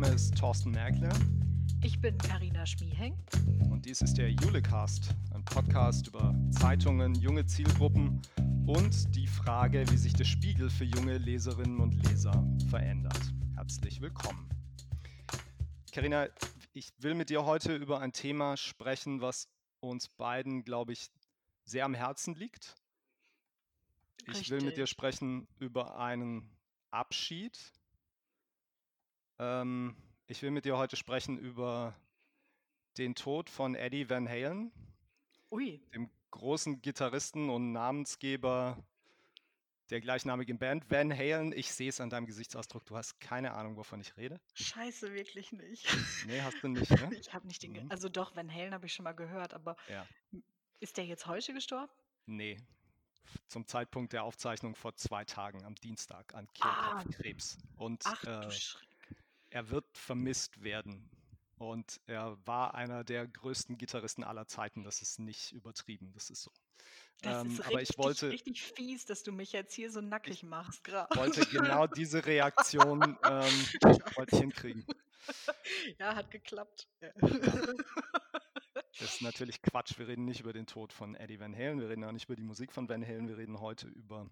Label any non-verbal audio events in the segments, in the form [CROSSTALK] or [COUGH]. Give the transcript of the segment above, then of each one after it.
Name ist Thorsten Merkle. Ich bin Karina Schmieheng. Und dies ist der Julecast, ein Podcast über Zeitungen, junge Zielgruppen und die Frage, wie sich der Spiegel für junge Leserinnen und Leser verändert. Herzlich willkommen. Karina, ich will mit dir heute über ein Thema sprechen, was uns beiden, glaube ich, sehr am Herzen liegt. Ich Richtig. will mit dir sprechen über einen Abschied. Ähm, ich will mit dir heute sprechen über den Tod von Eddie Van Halen, Ui, dem großen Gitarristen und Namensgeber der gleichnamigen Band Van Halen. Ich sehe es an deinem Gesichtsausdruck. Du hast keine Ahnung, wovon ich rede. scheiße, wirklich nicht. Nee, hast du nicht, ne? [LAUGHS] Ich habe nicht den, ge- Mhm. also doch, Van Halen habe ich schon mal gehört, aber Ja. ist der jetzt heute gestorben? Nee. Zum Zeitpunkt der Aufzeichnung vor zwei Tagen, am Dienstag, an Ah. Kehlkopfkrebs. Und Ach äh, du Schreck. Er wird vermisst werden. Und er war einer der größten Gitarristen aller Zeiten. Das ist nicht übertrieben, das ist so. Das Ähm, ist aber ich richtig, wollte, richtig fies, dass du mich jetzt hier so nackig machst gerade. wollte genau [LAUGHS] diese Reaktion ähm, [LAUGHS] wollte ich hinkriegen. Ja, hat geklappt. Ja. Das ist natürlich Quatsch. Wir reden nicht über den Tod von Eddie Van Halen. Wir reden auch nicht über die Musik von Van Halen. Wir reden heute über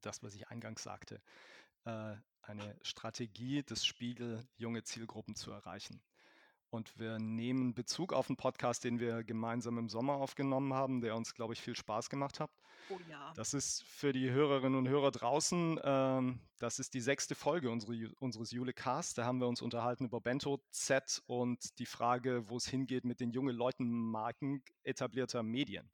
das, was ich eingangs sagte. Äh, eine Strategie des Spiegel, junge Zielgruppen zu erreichen. Und wir nehmen Bezug auf einen Podcast, den wir gemeinsam im Sommer aufgenommen haben, der uns, glaube ich, viel Spaß gemacht hat. Oh ja. Das ist für die Hörerinnen und Hörer draußen, ähm, das ist die sechste Folge unsere, unseres Julecast. Da haben wir uns unterhalten über Bento Z und die Frage, wo es hingeht mit den jungen Leuten-Marken etablierter Medien.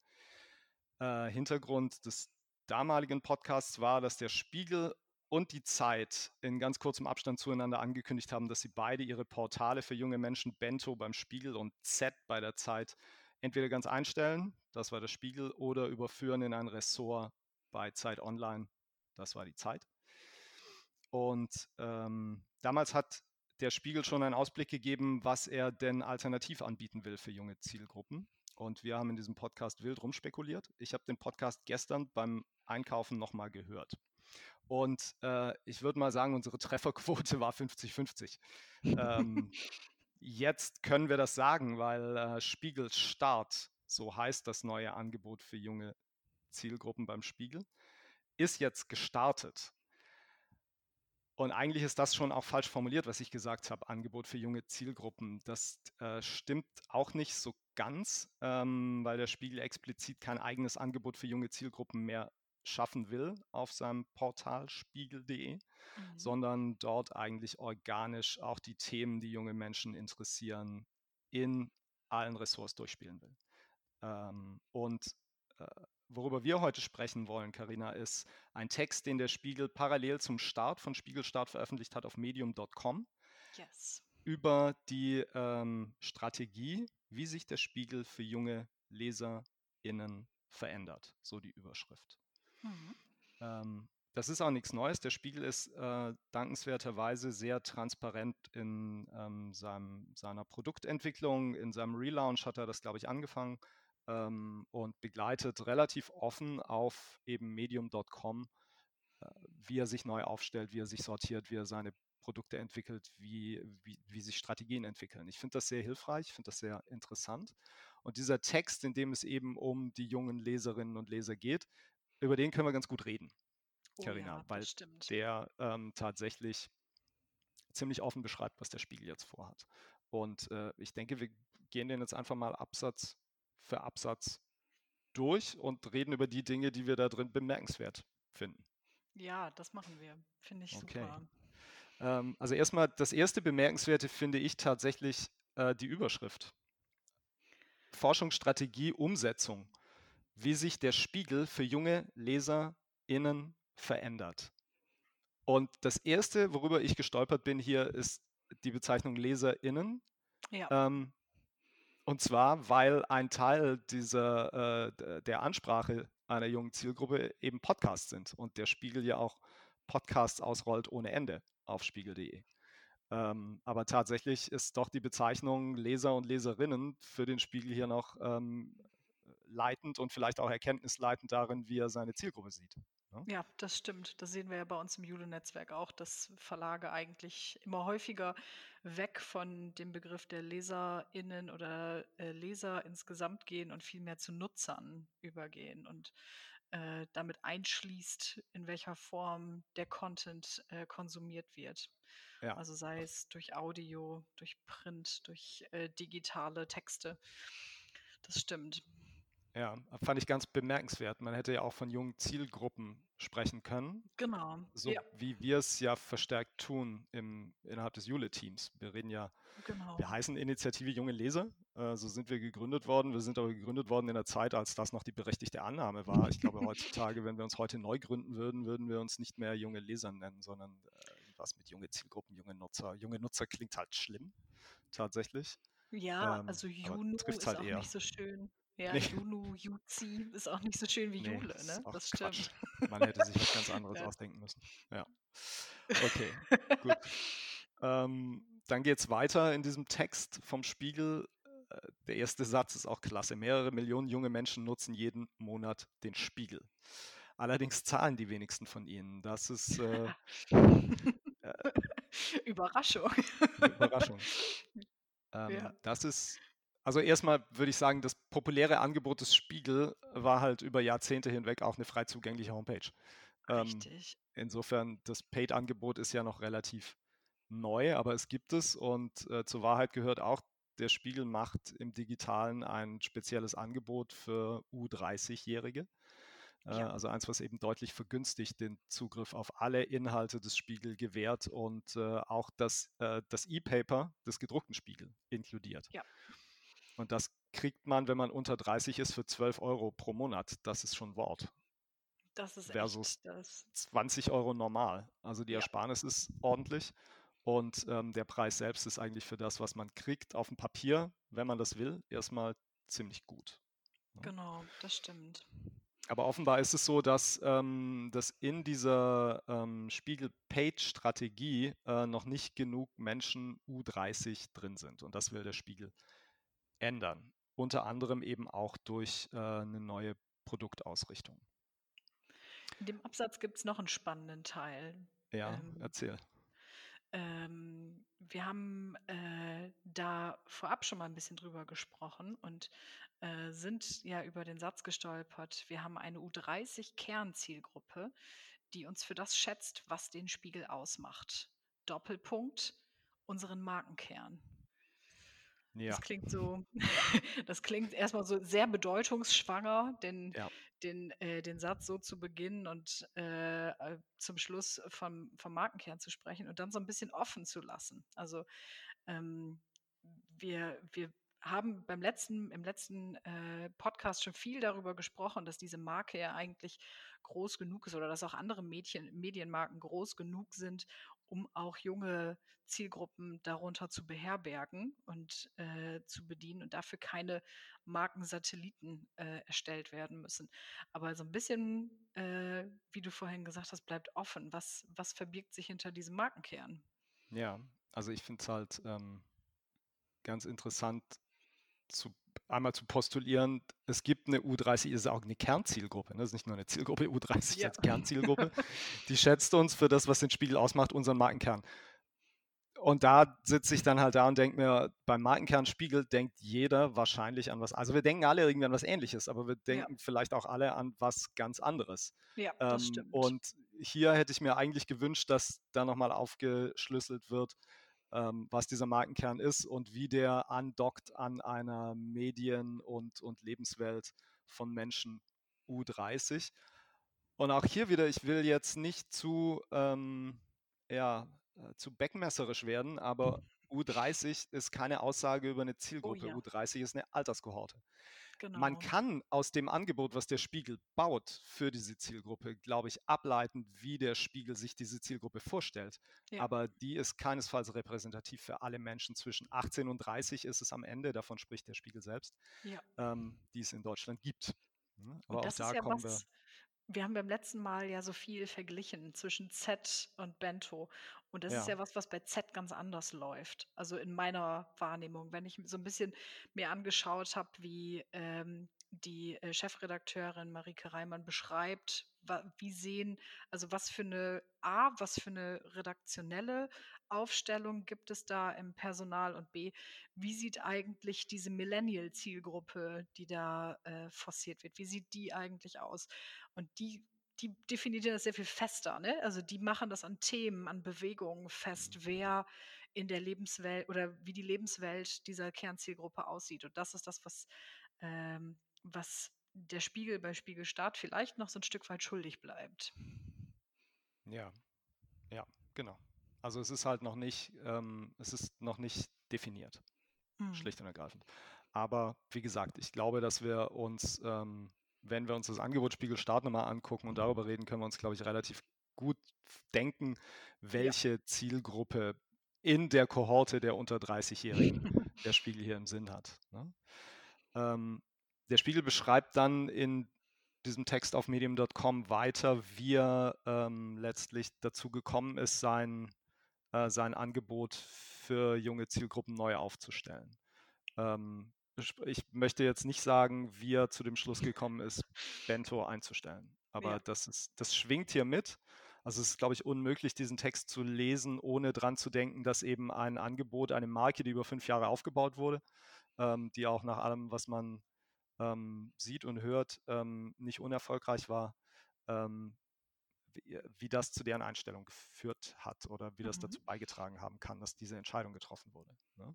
Äh, Hintergrund des damaligen Podcasts war, dass der Spiegel und die Zeit in ganz kurzem Abstand zueinander angekündigt haben, dass sie beide ihre Portale für junge Menschen Bento beim Spiegel und Z bei der Zeit entweder ganz einstellen, das war der Spiegel, oder überführen in ein Ressort bei Zeit Online, das war die Zeit. Und ähm, damals hat der Spiegel schon einen Ausblick gegeben, was er denn alternativ anbieten will für junge Zielgruppen. Und wir haben in diesem Podcast wild rumspekuliert. Ich habe den Podcast gestern beim Einkaufen nochmal gehört. Und äh, ich würde mal sagen, unsere Trefferquote war 50-50. ähm, jetzt können wir das sagen, weil äh, Spiegel Start, so heißt das neue Angebot für junge Zielgruppen beim Spiegel, ist jetzt gestartet. Und eigentlich ist das schon auch falsch formuliert, was ich gesagt habe, Angebot für junge Zielgruppen. Das äh, stimmt auch nicht so ganz, ähm, weil der Spiegel explizit kein eigenes Angebot für junge Zielgruppen mehr schaffen will auf seinem Portal spiegel.de, Mhm. sondern dort eigentlich organisch auch die Themen, die junge Menschen interessieren, in allen Ressorts durchspielen will. Ähm, und äh, worüber wir heute sprechen wollen, Karina, ist ein Text, den der Spiegel parallel zum Start von Spiegelstart veröffentlicht hat auf medium.com Yes. über die ähm, Strategie, wie sich der Spiegel für junge LeserInnen verändert. So die Überschrift. Mhm. Ähm, das ist auch nichts Neues. Der Spiegel ist äh, dankenswerterweise sehr transparent in ähm, seinem, seiner Produktentwicklung. In seinem Relaunch hat er das, glaube ich, angefangen ähm, und begleitet relativ offen auf eben medium.com, äh, wie er sich neu aufstellt, wie er sich sortiert, wie er seine Produkte entwickelt, wie, wie, wie sich Strategien entwickeln. Ich finde das sehr hilfreich, ich finde das sehr interessant. Und dieser Text, in dem es eben um die jungen Leserinnen und Leser geht, über den können wir ganz gut reden, Oh Karina, ja, weil stimmt. der ähm, tatsächlich ziemlich offen beschreibt, was der Spiegel jetzt vorhat. Und äh, ich denke, wir gehen den jetzt einfach mal Absatz für Absatz durch und reden über die Dinge, die wir da drin bemerkenswert finden. Ja, das machen wir. Finde ich Okay. super. Ähm, also erstmal, das erste Bemerkenswerte finde ich tatsächlich äh, die Überschrift. Forschungsstrategie, Umsetzung. Wie sich der Spiegel für junge LeserInnen verändert. Und das erste, worüber ich gestolpert bin hier, ist die Bezeichnung LeserInnen. Ja. Ähm, und zwar, weil ein Teil dieser, äh, der Ansprache einer jungen Zielgruppe eben Podcasts sind und der Spiegel ja auch Podcasts ausrollt ohne Ende auf spiegel.de. Ähm, aber tatsächlich ist doch die Bezeichnung Leser und Leserinnen für den Spiegel hier noch ähm, leitend und vielleicht auch erkenntnisleitend darin, wie er seine Zielgruppe sieht. Ne? Ja, das stimmt. Das sehen wir ja bei uns im Jule-Netzwerk auch, dass Verlage eigentlich immer häufiger weg von dem Begriff der LeserInnen oder äh, Leser insgesamt gehen und viel mehr zu Nutzern übergehen und äh, damit einschließt, in welcher Form der Content äh, konsumiert wird. Ja. Also sei es durch Audio, durch Print, durch äh, digitale Texte. Das stimmt. Ja, fand ich ganz bemerkenswert. Man hätte ja auch von jungen Zielgruppen sprechen können. Genau. So ja. wie wir es ja verstärkt tun im, innerhalb des Jule-Teams. Wir reden ja, genau. wir heißen Initiative Junge Leser. Äh, so sind wir gegründet worden. Wir sind aber gegründet worden in der Zeit, als das noch die berechtigte Annahme war. Ich glaube, [LAUGHS] heutzutage, wenn wir uns heute neu gründen würden, würden wir uns nicht mehr junge Leser nennen, sondern äh, was mit junge Zielgruppen, junge Nutzer. Junge Nutzer klingt halt schlimm, tatsächlich. Ja, ähm, also Juno ist halt auch eher. nicht so schön. Ja, nee. Junu, Juzi ist auch nicht so schön wie nee, Jule, ne? Das stimmt. Man hätte sich was ganz [LAUGHS] anderes ja. ausdenken müssen. Ja. Okay, gut. [LAUGHS] Ähm, dann geht es weiter in diesem Text vom Spiegel. Äh, der erste Satz ist auch klasse. Mehrere Millionen junge Menschen nutzen jeden Monat den Spiegel. Allerdings zahlen die wenigsten von ihnen. Das ist äh, äh, [LAUGHS] Überraschung. Überraschung. Ähm, ja. Das ist also erstmal würde ich sagen, das populäre Angebot des Spiegel war halt über Jahrzehnte hinweg auch eine frei zugängliche Homepage. Ähm, Richtig. Ähm, insofern, das Paid-Angebot ist ja noch relativ neu, aber es gibt es und äh, zur Wahrheit gehört auch, der Spiegel macht im digitalen ein spezielles Angebot für U30-Jährige. Äh, ja. Also eins, was eben deutlich vergünstigt den Zugriff auf alle Inhalte des Spiegel gewährt und äh, auch das, äh, das E-Paper des gedruckten Spiegel inkludiert. Ja. Und das kriegt man, wenn man unter 30 ist, für 12 Euro pro Monat. Das ist schon Wort. Das ist versus das. 20 Euro normal. Also die Ersparnis ja. ist ordentlich. Und ähm, der Preis selbst ist eigentlich für das, was man kriegt, auf dem Papier, wenn man das will, erstmal ziemlich gut. Ja. Genau, das stimmt. Aber offenbar ist es so, dass, ähm, dass in dieser ähm, Spiegel-Page-Strategie äh, noch nicht genug Menschen U30 drin sind. Und das will der Spiegel ändern. Unter anderem eben auch durch äh, eine neue Produktausrichtung. In dem Absatz gibt es noch einen spannenden Teil. Ja, ähm, erzähl. Ähm, wir haben äh, da vorab schon mal ein bisschen drüber gesprochen und äh, sind ja über den Satz gestolpert. Wir haben eine U30-Kernzielgruppe, die uns für das schätzt, was den Spiegel ausmacht. Doppelpunkt, unseren Markenkern. Ja. Das klingt so, [LAUGHS] das klingt erstmal so sehr bedeutungsschwanger, den, ja. den, äh, den Satz so zu beginnen und äh, äh, zum Schluss vom, vom Markenkern zu sprechen und dann so ein bisschen offen zu lassen. Also ähm, wir, wir haben beim letzten, im letzten äh, Podcast schon viel darüber gesprochen, dass diese Marke ja eigentlich groß genug ist oder dass auch andere Mädchen, Medienmarken groß genug sind, um auch junge Zielgruppen darunter zu beherbergen und äh, zu bedienen und dafür keine Markensatelliten äh, erstellt werden müssen. Aber so ein bisschen, äh, wie du vorhin gesagt hast, bleibt offen. Was, was verbirgt sich hinter diesem Markenkern? Ja, also ich finde es halt ähm, ganz interessant, zu, einmal zu postulieren, es gibt eine U30, ist auch eine Kernzielgruppe, ne? das ist nicht nur eine Zielgruppe, U30 ja. als Kernzielgruppe, die schätzt uns für das, was den Spiegel ausmacht, unseren Markenkern. Und da sitze ich dann halt da und denke mir, beim Markenkern Spiegel denkt jeder wahrscheinlich an was. Also wir denken alle irgendwie an was ähnliches, aber wir denken ja. vielleicht auch alle an was ganz anderes. Ja, das ähm, stimmt. Und hier hätte ich mir eigentlich gewünscht, dass da nochmal aufgeschlüsselt wird, ähm, was dieser Markenkern ist und wie der andockt an einer Medien- und, und Lebenswelt von Menschen U30. Und auch hier wieder, ich will jetzt nicht zu, ähm, ja, äh, zu beckmesserisch werden, aber [LAUGHS] U30 ist keine Aussage über eine oh Zielgruppe. Oh ja. U30 ist eine Alterskohorte. Genau. Man kann aus dem Angebot, was der Spiegel baut für diese Zielgruppe, glaube ich, ableiten, wie der Spiegel sich diese Zielgruppe vorstellt. Ja. Aber die ist keinesfalls repräsentativ für alle Menschen zwischen 18 und 30 ist es am Ende, davon spricht der Spiegel selbst, ja. ähm, die es in Deutschland gibt. Ne? Aber und das auch da ist ja kommen was, wir haben beim letzten Mal ja so viel verglichen zwischen Z und Bento. Und das ist ja was, was bei Z ganz anders läuft. Also in meiner Wahrnehmung, wenn ich so ein bisschen mir angeschaut habe, wie ähm, die äh, Chefredakteurin Marike Reimann beschreibt, wie sehen, also was für eine A, was für eine redaktionelle Aufstellung gibt es da im Personal und B, wie sieht eigentlich diese Millennial-Zielgruppe, die da äh, forciert wird, wie sieht die eigentlich aus? Und die die definieren das sehr viel fester, ne? Also die machen das an Themen, an Bewegungen fest, wer in der Lebenswelt oder wie die Lebenswelt dieser Kernzielgruppe aussieht. Und das ist das, was, ähm, was der Spiegel bei Spiegel Start vielleicht noch so ein Stück weit schuldig bleibt. Ja, ja, genau. Also es ist halt noch nicht, ähm, es ist noch nicht definiert, mhm. schlicht und ergreifend. Aber wie gesagt, ich glaube, dass wir uns, ähm, wenn wir uns das Angebot Start nochmal angucken und darüber reden, können wir uns, glaube ich, relativ gut denken, welche ja. Zielgruppe in der Kohorte der unter 30-Jährigen [LAUGHS] der Spiegel hier im Sinn hat. Ne? Ähm, der Spiegel beschreibt dann in diesem Text auf medium.com weiter, wie er ähm, letztlich dazu gekommen ist, sein, äh, sein Angebot für junge Zielgruppen neu aufzustellen. Ähm, ich möchte jetzt nicht sagen, wie er zu dem Schluss gekommen ist, Bento einzustellen. Aber ja. das, ist, das schwingt hier mit. Also es ist, glaube ich, unmöglich, diesen Text zu lesen, ohne dran zu denken, dass eben ein Angebot, eine Marke, die über fünf Jahre aufgebaut wurde, ähm, die auch nach allem, was man ähm, sieht und hört, ähm, nicht unerfolgreich war, ähm, wie, äh, wie, das zu deren Einstellung geführt hat oder wie das mhm. dazu beigetragen haben kann, dass diese Entscheidung getroffen wurde. Ne?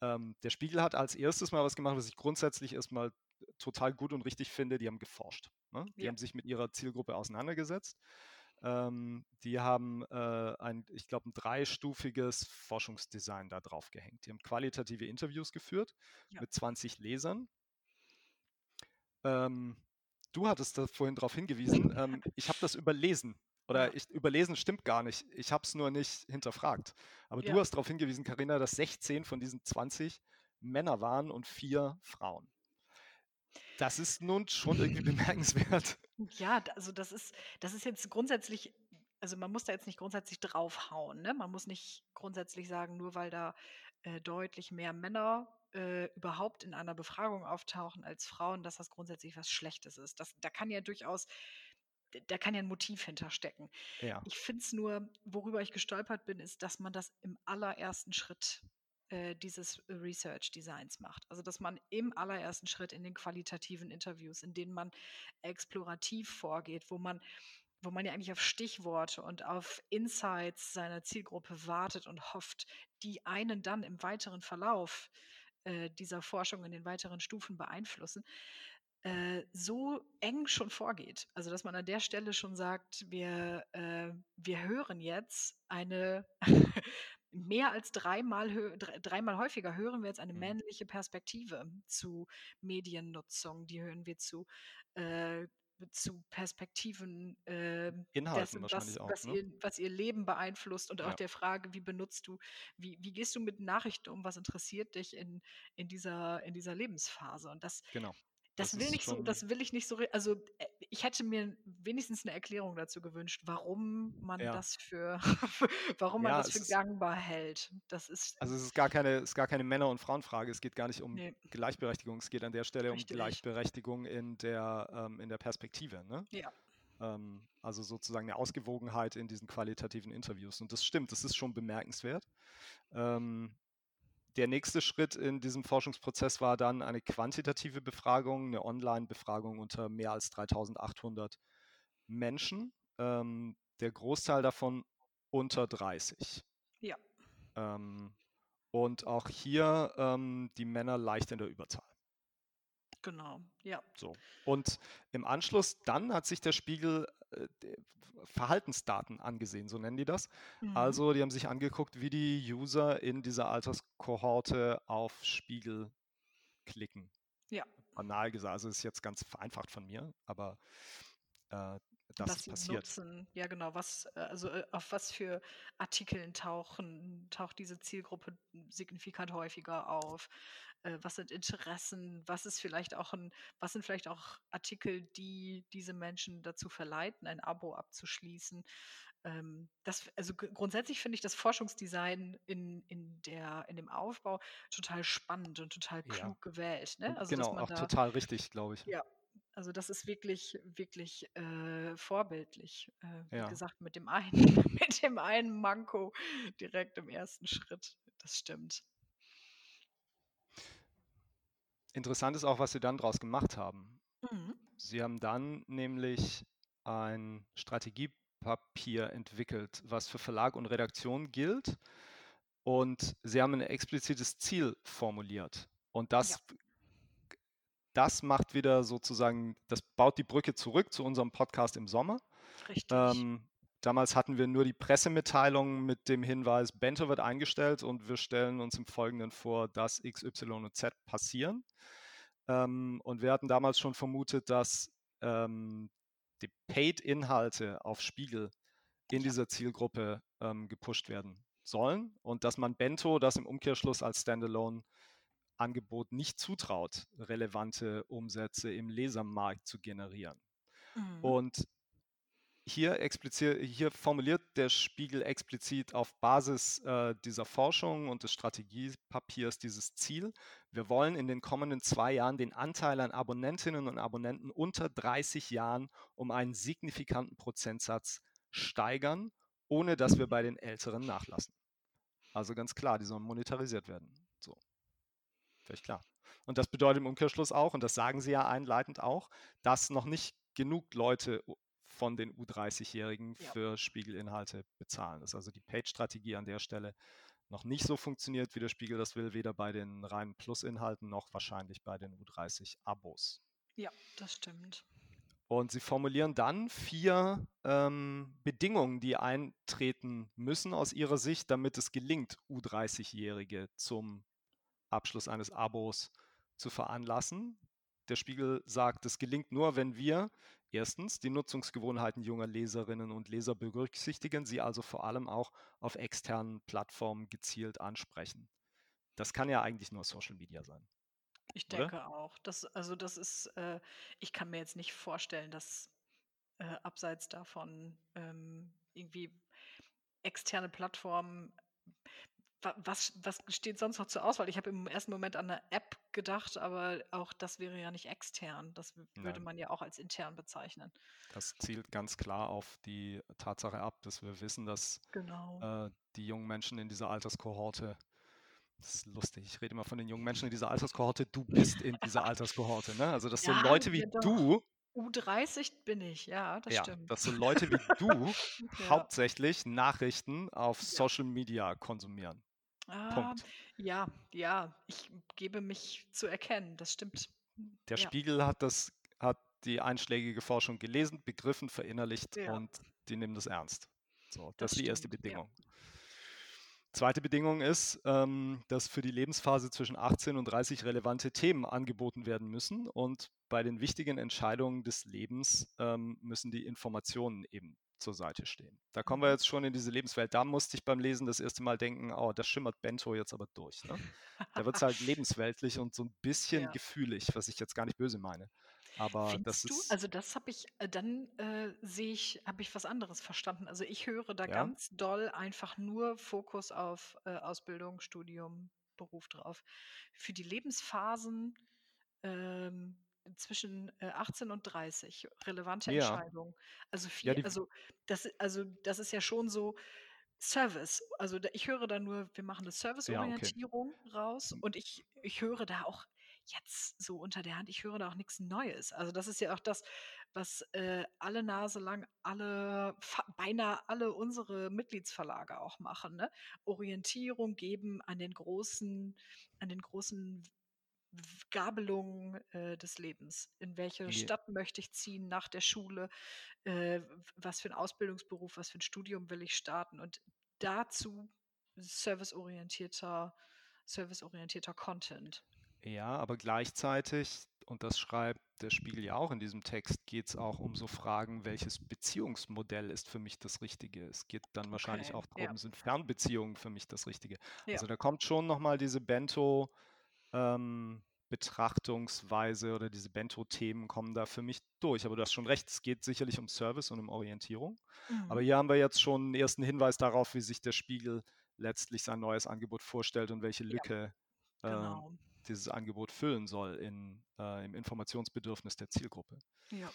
Ähm, der Spiegel hat als erstes mal was gemacht, was ich grundsätzlich erstmal total gut und richtig finde. Die haben geforscht. Ne? Die ja. haben sich mit ihrer Zielgruppe auseinandergesetzt. Ähm, die haben äh, ein, ich glaube, ein dreistufiges Forschungsdesign da drauf gehängt. Die haben qualitative Interviews geführt ja. mit 20 Lesern ähm, du hattest da vorhin darauf hingewiesen. Ähm, ich habe das überlesen. Oder ja. ich, überlesen stimmt gar nicht. Ich habe es nur nicht hinterfragt. Aber ja. du hast darauf hingewiesen, Karina, dass 16 von diesen 20 Männer waren und vier Frauen. Das ist nun schon irgendwie bemerkenswert. Ja, also das ist, das ist jetzt grundsätzlich, also man muss da jetzt nicht grundsätzlich draufhauen. Ne? Man muss nicht grundsätzlich sagen, nur weil da äh, deutlich mehr Männer äh, überhaupt in einer Befragung auftauchen als Frauen, dass das grundsätzlich was Schlechtes ist. Das, da kann ja durchaus, da kann ja ein Motiv hinterstecken. Ja. Ich finde es nur, worüber ich gestolpert bin, ist, dass man das im allerersten Schritt äh, dieses Research Designs macht. Also dass man im allerersten Schritt in den qualitativen Interviews, in denen man explorativ vorgeht, wo man wo man ja eigentlich auf Stichworte und auf Insights seiner Zielgruppe wartet und hofft, die einen dann im weiteren Verlauf äh, dieser Forschung in den weiteren Stufen beeinflussen, äh, so eng schon vorgeht. Also dass man an der Stelle schon sagt, wir, äh, wir hören jetzt eine [LAUGHS] mehr als dreimal, dreimal häufiger hören wir jetzt eine mhm. männliche Perspektive zu Mediennutzung. Die hören wir zu äh, zu Perspektiven äh, dessen, was, auch, was, ne? ihr, was, ihr, Leben beeinflusst und auch ja. der Frage, wie benutzt du, wie, wie, gehst du mit Nachrichten um, was interessiert dich in, in, dieser, in dieser Lebensphase? Und das, genau. Das, das will, nicht so, das will ich nicht so. Also, äh, ich hätte mir wenigstens eine Erklärung dazu gewünscht, warum man ja. das für, [LAUGHS] warum man ja, das für gangbar hält. Das ist. Also, es ist gar keine, es ist gar keine Männer- und Frauenfrage. Es geht gar nicht um nee. Gleichberechtigung. Es geht an der Stelle Richtig. um Gleichberechtigung in der, ähm, in der Perspektive. Ne? Ja. Ähm, also sozusagen eine Ausgewogenheit in diesen qualitativen Interviews. Und das stimmt, das ist schon bemerkenswert. Ähm, der nächste Schritt in diesem Forschungsprozess war dann eine quantitative Befragung, eine Online-Befragung unter mehr als 3800 Menschen. Ähm, der Großteil davon unter 30. Ja. Ähm, und auch hier ähm, die Männer leicht in der Überzahl. Genau, ja. So. Und im Anschluss dann hat sich der Spiegel äh, Verhaltensdaten angesehen, so nennen die das. Mhm. Also die haben sich angeguckt, wie die User in dieser Alterskohorte auf Spiegel klicken. Ja. Banal gesagt, also ist jetzt ganz vereinfacht von mir, aber äh, das was passiert. Nutzen. Ja, genau. Was, äh, also äh, auf was für Artikeln tauchen, taucht diese Zielgruppe signifikant häufiger auf? Äh, was sind Interessen? Was ist vielleicht auch ein, was sind vielleicht auch Artikel, die diese Menschen dazu verleiten, ein Abo abzuschließen? ähm, das, also grundsätzlich finde ich das Forschungsdesign in, in, der, in dem Aufbau total spannend und total klug ja. gewählt. Ne? Also, genau, auch da, total richtig, glaube ich. Ja, also das ist wirklich, wirklich äh, vorbildlich. Äh, wie ja. gesagt, mit dem, einen, [LAUGHS] mit dem einen Manko direkt im ersten Schritt. Das stimmt. Interessant ist auch, was Sie dann daraus gemacht haben. Mhm. Sie haben dann nämlich ein Strategiepapier entwickelt, was für Verlag und Redaktion gilt. Und Sie haben ein explizites Ziel formuliert. Und das, ja. das macht wieder sozusagen, das baut die Brücke zurück zu unserem Podcast im Sommer. Richtig. Ähm, damals hatten wir nur die Pressemitteilung mit dem Hinweis, Bento wird eingestellt und wir stellen uns im Folgenden vor, dass X, Y und Z passieren. Ähm, und wir hatten damals schon vermutet, dass ähm, die Paid-Inhalte auf Spiegel in dieser Zielgruppe ähm, gepusht werden sollen und dass man Bento das im Umkehrschluss als Standalone-Angebot nicht zutraut, relevante Umsätze im Lesermarkt zu generieren. Mhm. Und hier, hier, formuliert der Spiegel explizit auf Basis äh, dieser Forschung und des Strategiepapiers dieses Ziel. Wir wollen in den kommenden zwei Jahren den Anteil an Abonnentinnen und Abonnenten unter 30 Jahren um einen signifikanten Prozentsatz steigern, ohne dass wir bei den Älteren nachlassen. Also ganz klar, die sollen monetarisiert werden. So. Völlig klar. Und das bedeutet im Umkehrschluss auch, und das sagen Sie ja einleitend auch, dass noch nicht genug Leute von den U30-Jährigen ja. für Spiegelinhalte bezahlen. Das ist also die Page-Strategie an der Stelle noch nicht so funktioniert, wie der Spiegel das will, weder bei den reinen Plus-Inhalten noch wahrscheinlich bei den U30-Abos. Ja, das stimmt. Und sie formulieren dann vier ähm, Bedingungen, die eintreten müssen aus ihrer Sicht, damit es gelingt, U30-Jährige zum Abschluss eines Abos zu veranlassen. Der Spiegel sagt, es gelingt nur, wenn wir Erstens die Nutzungsgewohnheiten junger Leserinnen und Leser berücksichtigen, sie also vor allem auch auf externen Plattformen gezielt ansprechen. Das kann ja eigentlich nur Social Media sein. Ich denke oder? auch. Das, also das ist, äh, ich kann mir jetzt nicht vorstellen, dass äh, abseits davon ähm, irgendwie externe Plattformen was, was steht sonst noch zur Auswahl? Ich habe im ersten Moment an eine App gedacht, aber auch das wäre ja nicht extern. Das würde man ja auch als intern bezeichnen. Das zielt ganz klar auf die Tatsache ab, dass wir wissen, dass genau. äh, die jungen Menschen in dieser Alterskohorte, das ist lustig, ich rede immer von den jungen Menschen in dieser Alterskohorte, du bist in dieser [LAUGHS] Alterskohorte. Ne? Also, dass ja, so Leute wie du U30 bin ich, ja, das ja, stimmt. Dass so Leute wie du [LAUGHS] ja. hauptsächlich Nachrichten auf. Social Media konsumieren. Ah, Punkt. Ja, ja, ich gebe mich zu erkennen, das stimmt. Der ja. Spiegel hat das, hat die einschlägige Forschung gelesen, begriffen, verinnerlicht ja. und die nehmen das ernst. So, das, das ist die erste Bedingung. Ja. Zweite Bedingung ist, ähm, dass für die Lebensphase zwischen 18 und 30 relevante Themen angeboten werden müssen und bei den wichtigen Entscheidungen des Lebens ähm, müssen die Informationen eben zur Seite stehen. Da kommen wir mhm. jetzt schon in diese Lebenswelt. Da musste ich beim Lesen das erste Mal denken, oh, das schimmert Bento jetzt aber durch. Ne? Da wird es halt [LAUGHS] lebensweltlich und so ein bisschen ja. gefühlig, was ich jetzt gar nicht böse meine. Aber Findest das du? ist. Also das habe ich, äh, dann äh, sehe ich, habe ich was anderes verstanden. Also ich höre da ja? ganz doll einfach nur Fokus auf äh, Ausbildung, Studium, Beruf drauf. Für die Lebensphasen ähm, zwischen äh, 18 und 30 relevante ja. Entscheidungen. Also viel, ja, also das, also das ist ja schon so Service. Also ich höre da nur, wir machen eine Serviceorientierung ja, okay. raus hm. und ich, ich höre da auch jetzt so unter der Hand, ich höre da auch nichts Neues. Also das ist ja auch das, was äh, alle Nase lang, alle, beinahe alle unsere Mitgliedsverlage auch machen. Ne? Orientierung geben an den großen, an den großen Gabelung äh, des Lebens. In welche. Stadt möchte ich ziehen nach der Schule? Äh, was für ein Ausbildungsberuf, was für ein Studium will ich starten? Und dazu serviceorientierter, serviceorientierter Content. Ja, aber gleichzeitig, und das schreibt der Spiegel ja auch in diesem Text, geht es auch um so Fragen, welches Beziehungsmodell ist für mich das Richtige? Es geht dann wahrscheinlich okay, auch darum, ja. sind Fernbeziehungen für mich das Richtige? Ja. Also da kommt schon nochmal diese Bento- ähm, Betrachtungsweise oder diese Bento-Themen kommen da für mich durch. Aber du hast schon recht, es geht sicherlich um Service und um Orientierung. Mhm. Aber hier haben wir jetzt schon einen ersten Hinweis darauf, wie sich der Spiegel letztlich sein neues Angebot vorstellt und welche Lücke ja, genau. äh, dieses Angebot füllen soll in, äh, im Informationsbedürfnis der Zielgruppe. Ja.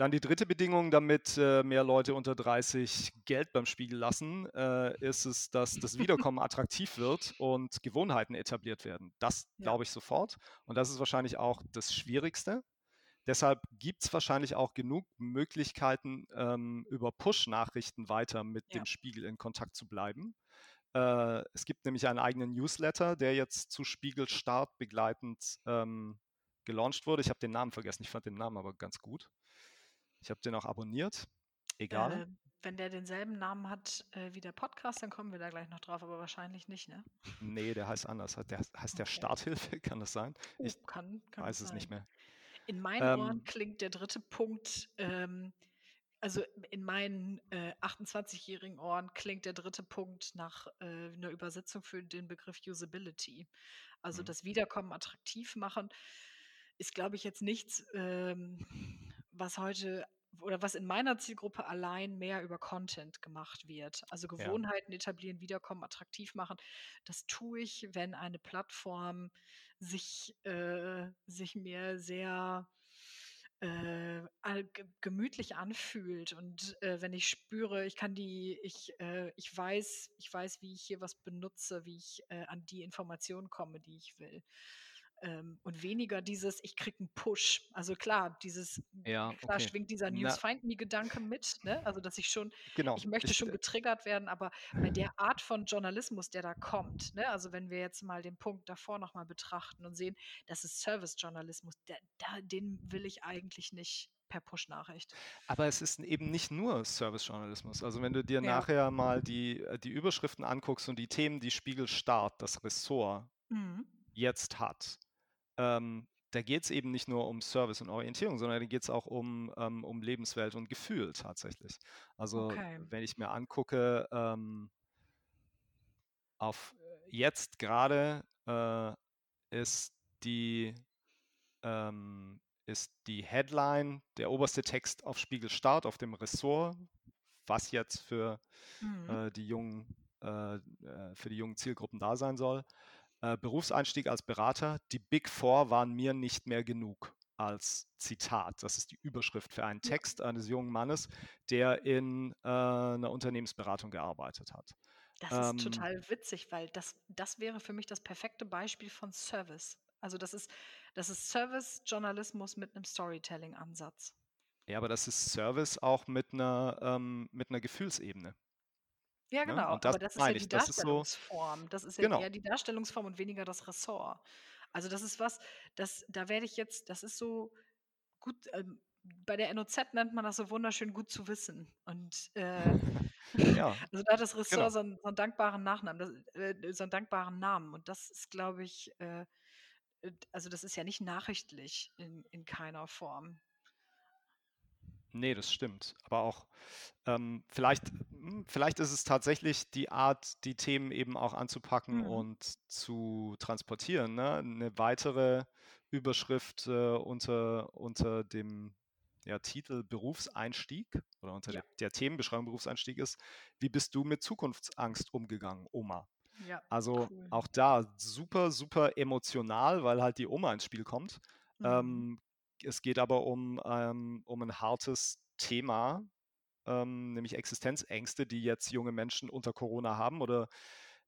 Dann die dritte Bedingung, damit äh, mehr Leute unter 30 Geld beim Spiegel lassen, äh, ist es, dass das [LAUGHS] Wiederkommen attraktiv wird und Gewohnheiten etabliert werden. Das ja. glaube ich sofort. Und das ist wahrscheinlich auch das Schwierigste. Deshalb gibt es wahrscheinlich auch genug Möglichkeiten, ähm, über Push-Nachrichten weiter mit ja. dem Spiegel in Kontakt zu bleiben. Äh, es gibt nämlich einen eigenen Newsletter, der jetzt zu Spiegelstart begleitend ähm, gelauncht wurde. Ich habe den Namen vergessen, ich fand den Namen aber ganz gut. Ich habe den auch abonniert. Egal. Äh, wenn der denselben Namen hat äh, wie der Podcast, dann kommen wir da gleich noch drauf, aber wahrscheinlich nicht, ne? Nee, der heißt anders. Der heißt okay. der Starthilfe, [LAUGHS] kann das sein? Oh, ich kann, kann weiß es nicht mehr. In meinen ähm, Ohren klingt der dritte Punkt, ähm, also in meinen äh, 28-jährigen Ohren klingt der dritte Punkt nach äh, einer Übersetzung für den Begriff Usability. Also mhm. das Wiederkommen attraktiv machen ist, glaube ich, jetzt nichts, ähm, was heute oder was in meiner Zielgruppe allein mehr über Content gemacht wird. Also Gewohnheiten ja. etablieren, wiederkommen, attraktiv machen. Das tue ich, wenn eine Plattform sich, äh, sich mir sehr äh, gemütlich anfühlt und äh, wenn ich spüre, ich kann die, ich, äh, ich weiß, ich weiß, wie ich hier was benutze, wie ich äh, an die Informationen komme, die ich will. Ähm, und weniger dieses, ich kriege einen Push. Also klar, dieses, ja, klar okay. schwingt dieser News Find Me-Gedanke mit, ne? Also dass ich schon, genau. ich möchte ich, schon getriggert werden, aber bei der Art von Journalismus, der da kommt, ne? Also wenn wir jetzt mal den Punkt davor nochmal betrachten und sehen, das ist Service-Journalismus, den will ich eigentlich nicht per Push-Nachricht. Aber es ist eben nicht nur Service-Journalismus. Also wenn du dir ja. nachher mal die, äh, die Überschriften anguckst und die Themen, die Spiegel Start, das Ressort, mhm. jetzt hat, ähm, da geht es eben nicht nur um Service und Orientierung, sondern da geht es auch um, ähm, um Lebenswelt und Gefühl tatsächlich. Also okay. wenn ich mir angucke, ähm, auf jetzt gerade äh, ist die ähm, ist die Headline, der oberste Text auf Spiegel Start auf dem Ressort, was jetzt für mhm. äh, die jungen äh, äh für die jungen Zielgruppen da sein soll. Äh, Berufseinstieg als Berater, die Big Four waren mir nicht mehr genug als Zitat. Das ist die Überschrift für einen Text eines jungen Mannes, der in äh, einer Unternehmensberatung gearbeitet hat. Das ähm, ist total witzig, weil das, das wäre für mich das perfekte Beispiel von Service. Also das ist, das ist Service-Journalismus mit einem Storytelling-Ansatz. Ja, aber das ist Service auch mit einer, ähm, mit einer Gefühlsebene. Ja, Ne? genau, Und das aber das ist ja die das ist so Darstellungsform. Das ist ja genau. eher die Darstellungsform und weniger das Ressort. Also das ist was, das, da werde ich jetzt, das ist so gut, ähm, bei der NOZ nennt man das so wunderschön gut zu wissen. Und äh, [LAUGHS] Ja, [LAUGHS] also da hat das Ressort genau. so einen, so einen dankbaren Nachnamen, das, äh, so einen dankbaren Namen. Und das ist, glaube ich, äh, also das ist ja nicht nachrichtlich in, in keiner Form. Nee, das stimmt. Aber auch ähm, vielleicht, hm, vielleicht ist es tatsächlich die Art, die Themen eben auch anzupacken mhm. und zu transportieren. Ne? Eine weitere Überschrift äh, unter, unter dem ja, Titel Berufseinstieg oder unter ja. der, der, Themenbeschreibung Berufseinstieg ist, wie bist du mit Zukunftsangst umgegangen, Oma? Ja, also cool. auch da super, super emotional, weil halt die Oma ins Spiel kommt. Mhm. Ähm, es geht aber um, ähm, um ein hartes Thema, ähm, nämlich Existenzängste, die jetzt junge Menschen unter Corona haben. Oder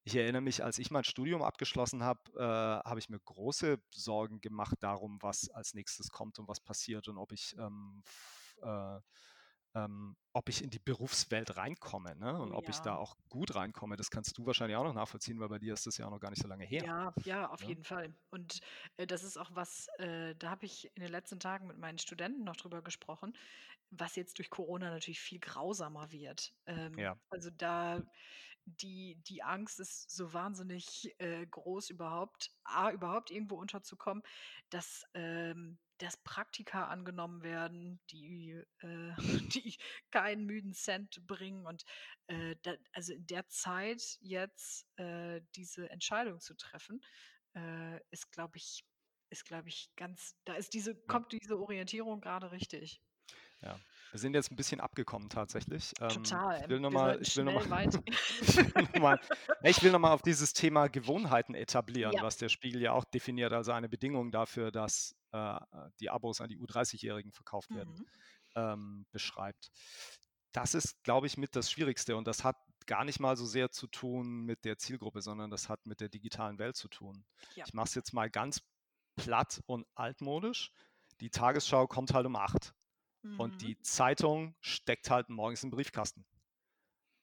ich erinnere mich, als ich mein Studium abgeschlossen habe, äh, habe ich mir große Sorgen gemacht darum, was als nächstes kommt und was passiert und ob ich ähm, äh, ähm, ob ich in die Berufswelt reinkomme ne? und oh, ob ich da auch gut reinkomme. Das kannst du wahrscheinlich auch noch nachvollziehen, weil bei dir ist das ja auch noch gar nicht so lange her. Ja, ja, auf ja? jeden Fall. Und äh, das ist auch was, äh, da habe ich in den letzten Tagen mit meinen Studenten noch drüber gesprochen, was jetzt durch Corona natürlich viel grausamer wird. Ähm, ja. Also da die, die Angst ist so wahnsinnig äh, groß überhaupt, A, überhaupt irgendwo unterzukommen, dass ähm, dass Praktika angenommen werden, die, äh, [LAUGHS] die keinen müden Cent bringen. Und äh, da, also in der Zeit jetzt äh, diese Entscheidung zu treffen, äh, ist, glaube ich, ist, glaube ich, ganz, da ist diese, kommt diese Orientierung gerade richtig. Ja. Wir sind jetzt ein bisschen abgekommen tatsächlich. Ähm, Total. Ich will nochmal, ich will nochmal, [LAUGHS] ich will nochmal auf dieses Thema Gewohnheiten etablieren, ja. was der Spiegel ja auch definiert, also eine Bedingung dafür, dass äh, die Abos an die U30-Jährigen verkauft werden, mhm. ähm, beschreibt. Das ist, glaube ich, mit das Schwierigste und das hat gar nicht mal so sehr zu tun mit der Zielgruppe, sondern das hat mit der digitalen Welt zu tun. Ja. Ich mache es jetzt mal ganz platt und altmodisch. Die Tagesschau kommt halt um acht. Mhm. Und die Zeitung steckt halt morgens im Briefkasten.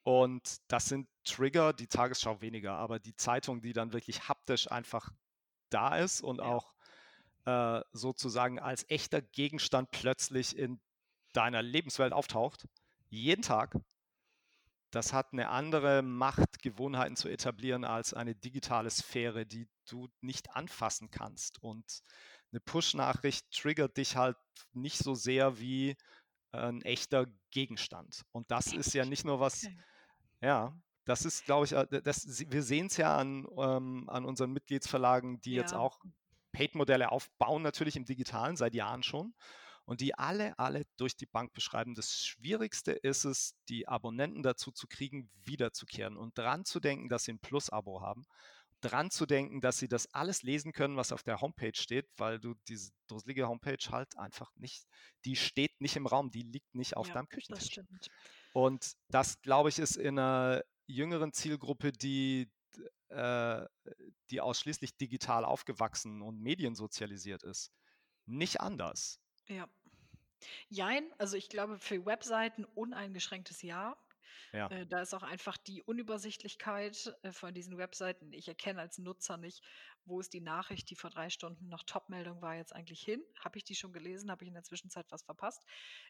Und das sind Trigger, die Tagesschau weniger, aber die Zeitung, die dann wirklich haptisch einfach da ist und ja. auch äh, sozusagen als echter Gegenstand plötzlich in deiner Lebenswelt auftaucht, jeden Tag, das hat eine andere Macht, Gewohnheiten zu etablieren als eine digitale Sphäre, die du nicht anfassen kannst. Und eine Push-Nachricht triggert dich halt nicht so sehr wie ein echter Gegenstand. Und das ist ja nicht nur was, ja, das ist, glaube ich, äh, das, wir sehen es ja an, ähm, an unseren Mitgliedsverlagen, die ja. jetzt auch Paid-Modelle aufbauen, natürlich im Digitalen, seit Jahren schon. Und die alle, alle durch die Bank beschreiben. Das Schwierigste ist es, die Abonnenten dazu zu kriegen, wiederzukehren und dran zu denken, dass sie ein Plus-Abo haben dran zu denken, dass sie das alles lesen können, was auf der Homepage steht, weil du diese dusselige Homepage halt einfach nicht, die steht nicht im Raum, die liegt nicht auf ja, deinem Küchentisch. Das stimmt. Und das, glaube ich, ist in einer jüngeren Zielgruppe, die, äh, die ausschließlich digital aufgewachsen und mediensozialisiert ist, nicht anders. Ja. Jein, also ich glaube für Webseiten uneingeschränktes Ja. Ja. Äh, da ist auch einfach die Unübersichtlichkeit äh, von diesen Webseiten. Ich erkenne als Nutzer nicht, wo ist die Nachricht, die vor drei Stunden noch Top-Meldung war, jetzt eigentlich hin? Habe ich die schon gelesen? Habe ich in der Zwischenzeit was verpasst?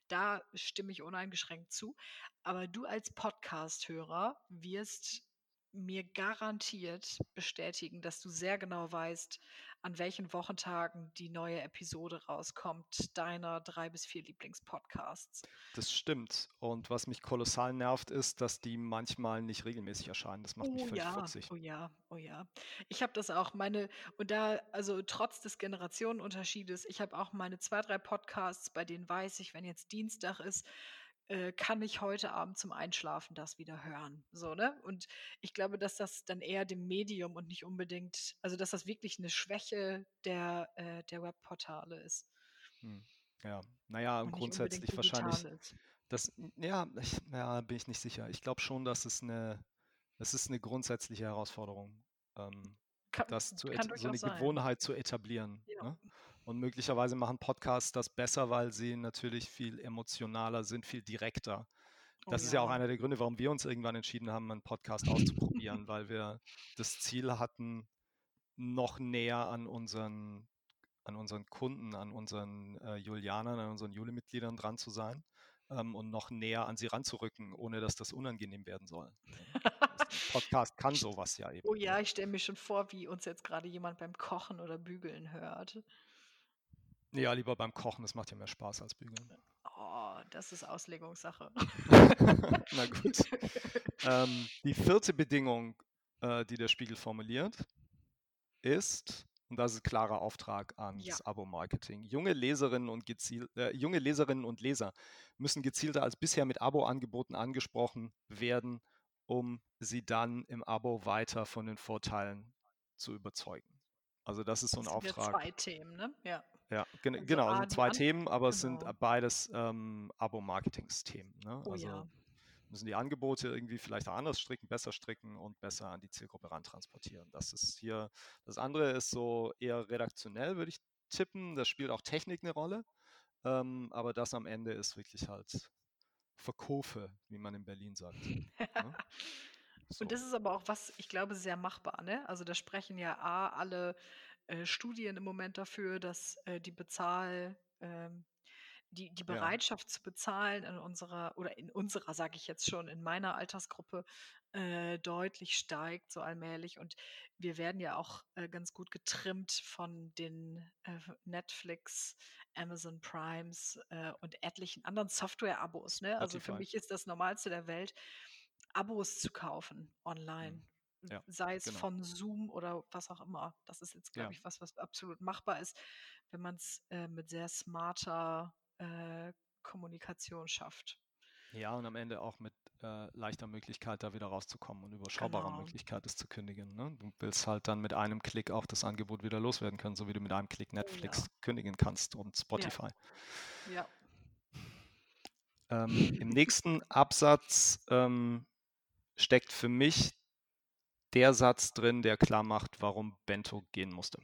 Da stimme ich uneingeschränkt zu. Aber du als Podcast-Hörer wirst mir garantiert bestätigen, dass du sehr genau weißt, an welchen Wochentagen die neue Episode rauskommt, deiner drei bis vier Lieblingspodcasts. Das stimmt. Und was mich kolossal nervt, ist, dass die manchmal nicht regelmäßig erscheinen. Das macht oh, mich völlig ja, futzig. Oh ja, oh ja. Ich habe das auch, meine, und da, also trotz des Generationenunterschiedes, ich habe auch meine zwei, drei Podcasts, bei denen weiß ich, wenn jetzt Dienstag ist, äh, kann ich heute Abend zum Einschlafen das wieder hören. So, ne? Und ich glaube, dass das dann eher dem Medium und nicht unbedingt, also dass das wirklich eine Schwäche der, äh, der Webportale ist. Hm. Ja, naja, und grundsätzlich wahrscheinlich. Das, ja, ich, ja, bin ich nicht sicher. Ich glaube schon, dass es eine, es ist eine grundsätzliche Herausforderung, ähm, kann, das zu so eine sein. Gewohnheit zu etablieren. Ja. Ne? Und möglicherweise machen Podcasts das besser, weil sie natürlich viel emotionaler sind, viel direkter. Oh das oh, ist ja. ja auch einer der Gründe, warum wir uns irgendwann entschieden haben, einen Podcast auszuprobieren, [LAUGHS] weil wir das Ziel hatten, noch näher an unseren, an unseren Kunden, an unseren äh, Julianern, an unseren Jule-Mitgliedern dran zu sein ähm, und noch näher an sie ranzurücken, ohne dass das unangenehm werden soll. Podcast kann [LAUGHS] sowas ja eben. Oh ja, ich stelle mir schon vor, wie uns jetzt gerade jemand beim Kochen oder Bügeln hört. Ja, lieber beim Kochen, das macht ja mehr Spaß als Bügeln. Oh, das ist Auslegungssache. [LAUGHS] Na gut. ähm, die vierte Bedingung, äh, die der Spiegel formuliert, ist, und das ist ein klarer Auftrag ans ja. Abo-Marketing. Junge Leserinnen und äh, junge Leserinnen und Leser müssen gezielter als bisher mit Abo-Angeboten angesprochen werden, um sie dann im Abo weiter von den Vorteilen zu überzeugen. Also das ist so ein das sind Auftrag. Zwei Themen, ne? Ja. Ja, gen also genau, also zwei Themen, aber es sind genau. beides ähm, Abo-Marketingsthemen. Ne? Oh, also ja. müssen die Angebote irgendwie vielleicht auch anders stricken, besser stricken und besser an die Zielgruppe rantransportieren. Das ist hier, das andere ist so eher redaktionell, würde ich tippen. Das spielt auch Technik eine Rolle. Ähm, aber das am Ende ist wirklich halt Verkofe, wie man in Berlin sagt. ne? [LAUGHS] so. Und das ist aber auch was, ich glaube, sehr machbar. Ne? Also da sprechen ja A, alle äh, Studien im Moment dafür, dass äh, die Bezahl, ähm, die, die Bereitschaft ja. zu bezahlen in unserer, oder in unserer, sage ich jetzt schon, in meiner Altersgruppe äh, deutlich steigt, so allmählich. Und wir werden ja auch äh, ganz gut getrimmt von den äh, Netflix, Amazon Primes und etlichen anderen Software-Abos. Ne? Also für mich ist das Normalste der Welt, Abos zu kaufen online. Mhm. Ja, sei es genau. von Zoom oder was auch immer. Das ist jetzt, glaube Ja. ich, was, was absolut machbar ist, wenn man es äh, mit sehr smarter äh, Kommunikation schafft. Ja, und am Ende auch mit äh, leichter Möglichkeit, da wieder rauszukommen und überschaubarer Genau. Möglichkeit, es zu kündigen. Ne? Du willst halt dann mit einem Klick auch das Angebot wieder loswerden können, so wie du mit einem Klick Oh ja. Netflix kündigen kannst und. Spotify. Ja. Ähm, Im [LAUGHS] nächsten Absatz ähm, steckt für mich der Satz drin, der klar macht, warum Bento gehen musste.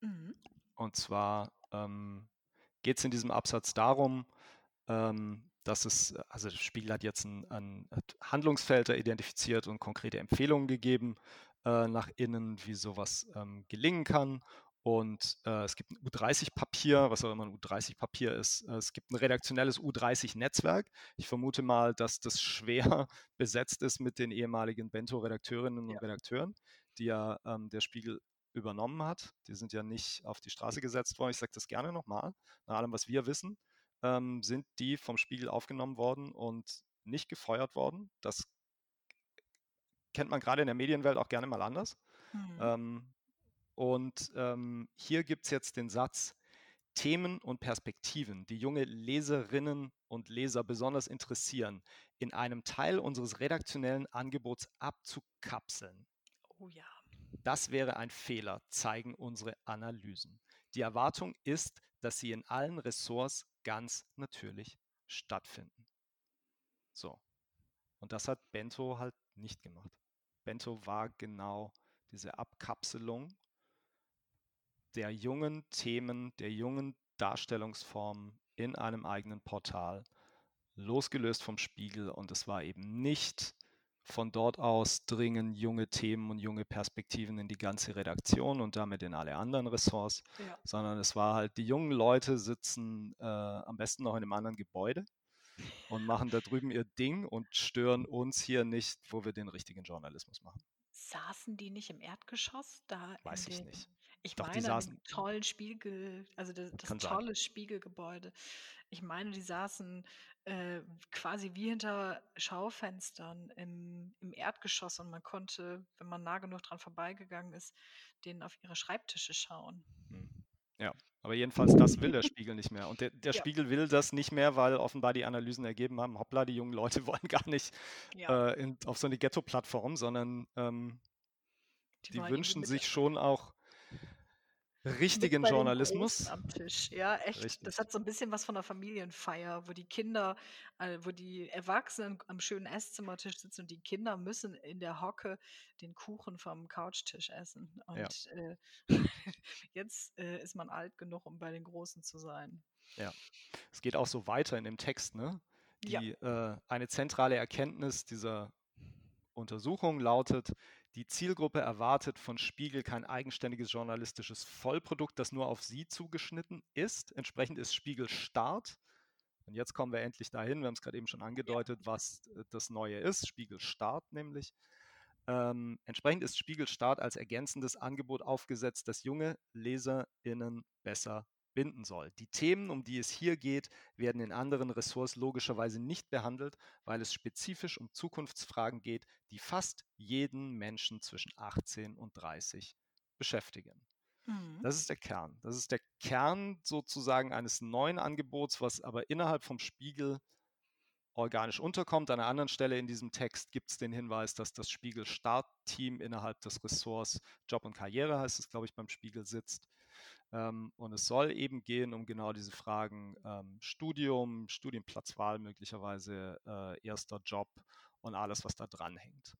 Mhm. Und zwar ähm, geht es in diesem Absatz darum, ähm, dass es, also der Spiegel hat jetzt ein, ein Handlungsfelder identifiziert und konkrete Empfehlungen gegeben äh, nach innen, wie sowas ähm, gelingen kann. Und äh, es gibt ein U30-Papier, was auch immer ein U30-Papier ist. Äh, es gibt ein redaktionelles U30-Netzwerk. Ich vermute mal, dass das schwer [LAUGHS] besetzt ist mit den ehemaligen Bento-Redakteurinnen und Ja. Redakteuren, die ja ähm, der Spiegel übernommen hat. Die sind ja nicht auf die Straße gesetzt worden. Ich sage das gerne nochmal, nach allem, was wir wissen ähm, sind die vom Spiegel aufgenommen worden und nicht gefeuert worden. Das kennt man gerade in der Medienwelt auch gerne mal anders. Mhm. Ähm, und ähm, hier gibt es jetzt den Satz, Themen und Perspektiven, die junge Leserinnen und Leser besonders interessieren, in einem Teil unseres redaktionellen Angebots abzukapseln. Oh ja. Das wäre ein Fehler, zeigen unsere Analysen. Die Erwartung ist, dass sie in allen Ressorts ganz natürlich stattfinden. So. Und das hat Bento halt nicht gemacht. Bento war genau diese Abkapselung der jungen Themen, der jungen Darstellungsformen in einem eigenen Portal, losgelöst vom Spiegel. Und es war eben nicht von dort aus dringen junge Themen und junge Perspektiven in die ganze Redaktion und damit in alle anderen Ressorts, Ja. sondern es war halt, die jungen Leute sitzen äh, am besten noch in einem anderen Gebäude und machen da drüben ihr Ding und stören uns hier nicht, wo wir den richtigen Journalismus machen. Saßen die nicht im Erdgeschoss da Weiß ich nicht. Ich Doch, die meine, saßen, tollen Spiegel, also das, das kann sein. tolle Spiegelgebäude. Ich meine, die saßen äh, quasi wie hinter Schaufenstern im, im Erdgeschoss und man konnte, wenn man nah genug dran vorbeigegangen ist, denen auf ihre Schreibtische schauen. Hm. Ja, aber jedenfalls das will der [LAUGHS] Spiegel nicht mehr. Und der, der Ja. Spiegel will das nicht mehr, weil offenbar die Analysen ergeben haben, hoppla, die jungen Leute [LAUGHS] wollen gar nicht Ja, äh, in, auf so eine Ghetto-Plattform, sondern ähm, die irgendwie wünschen sich schon auch richtigen Journalismus. am Tisch. Ja, echt. Richtig. Das hat so ein bisschen was von einer Familienfeier, wo die Kinder, äh, wo die Erwachsenen am schönen Esszimmertisch sitzen und die Kinder müssen in der Hocke den Kuchen vom Couchtisch essen. Ja. Und äh, [LAUGHS] jetzt äh, ist man alt genug, um bei den Großen zu sein. Ja. Es geht auch so weiter in dem Text, ne? Ja. Die, äh, eine zentrale Erkenntnis dieser Untersuchung lautet, die Zielgruppe erwartet von Spiegel kein eigenständiges journalistisches Vollprodukt, das nur auf sie zugeschnitten ist. Entsprechend ist Spiegel Start. Und jetzt kommen wir endlich dahin, wir haben es gerade eben schon angedeutet, was äh, das Neue ist. Spiegel Start nämlich. Ähm, entsprechend ist Spiegel Start als ergänzendes Angebot aufgesetzt, das junge LeserInnen besser binden soll. Die Themen, um die es hier geht, werden in anderen Ressorts logischerweise nicht behandelt, weil es spezifisch um Zukunftsfragen geht, die fast jeden Menschen zwischen 18 und 30 beschäftigen. Mhm. Das ist der Kern. Das ist der Kern sozusagen eines neuen Angebots, was aber innerhalb vom Spiegel organisch unterkommt. An einer anderen Stelle in diesem Text gibt es den Hinweis, dass das Spiegel-Startteam innerhalb des Ressorts Job und Karriere, heißt es, glaube ich, beim Spiegel sitzt. Ähm, und es soll eben gehen um genau diese Fragen ähm, Studium, Studienplatzwahl möglicherweise, äh, erster Job und alles, was da dranhängt.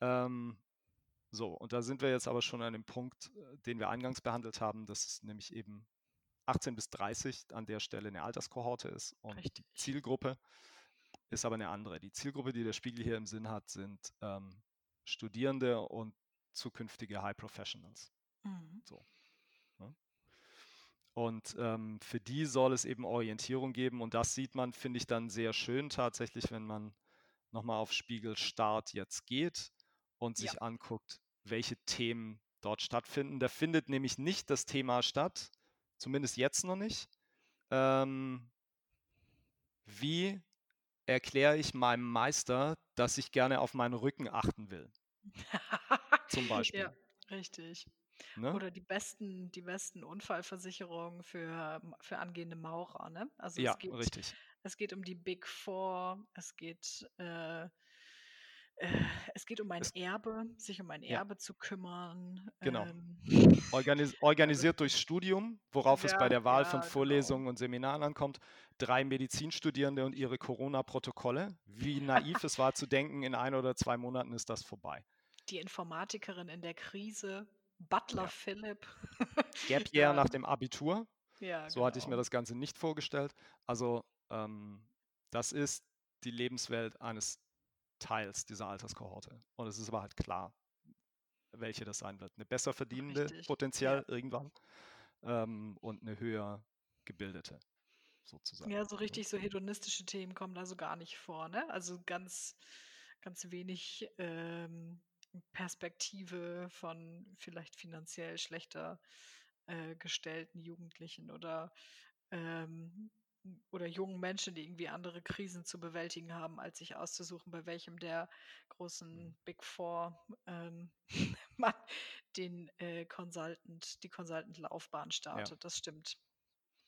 Ähm, so, und da sind wir jetzt aber schon an dem Punkt, äh, den wir eingangs behandelt haben, dass es nämlich eben 18 bis 30 an der Stelle eine Alterskohorte ist und Richtig. die Zielgruppe ist aber eine andere. Die Zielgruppe, die der Spiegel hier im Sinn hat, sind ähm, Studierende und zukünftige High Professionals. Mhm. Und ähm, für die soll es eben Orientierung geben. Und das sieht man, finde ich, dann sehr schön tatsächlich, wenn man nochmal auf Spiegel Start jetzt geht und sich Ja. anguckt, welche Themen dort stattfinden. Da findet nämlich nicht das Thema statt, zumindest jetzt noch nicht. Ähm, wie erkläre ich meinem Meister, dass ich gerne auf meinen Rücken achten will? [LAUGHS] Zum Beispiel. Ja, richtig. Ne? Oder die besten die besten Unfallversicherungen für für angehende Maurer, ne? Also, Ja, es geht richtig. es geht um die Big 4, es geht, äh äh, es geht um ein Es Erbe, sich um ein Ja. Erbe zu kümmern, Genau. ähm Organis [LAUGHS] Ja, organisiert durchs Studium, worauf es bei Ja, der Wahl von ja, genau. Vorlesungen und Seminaren ankommt. 3 Medizinstudierende und ihre Corona-Protokolle. Wie naiv [LAUGHS] es war zu denken, in 1 oder 2 Monaten ist das vorbei. Die Informatikerin in der Krise, Butler Ja. Philipp. Gap [LAUGHS] Year Ja. nach dem Abitur. Ja, So hatte ich mir genau. das Ganze nicht vorgestellt. Also, ähm, das ist die Lebenswelt eines Teils dieser Alterskohorte. Und es ist aber halt klar, welche das sein wird. 'Ne besser verdienende Richtig, ja. potenziell irgendwann, ähm, und 'ne höher gebildete sozusagen, Ja, so ne? richtig so hedonistische Themen kommen da so gar nicht vor, ne? Also, ganz ganz wenig, ähm, Perspektive von vielleicht finanziell schlechter, äh, gestellten Jugendlichen oder, ähm oder jungen Menschen, die irgendwie andere Krisen zu bewältigen haben, als sich auszusuchen, bei welchem der Mhm. großen Big 4, ähm, [LAUGHS] man den, äh, Consultant die Consultant-Laufbahn Ja. startet. Das stimmt.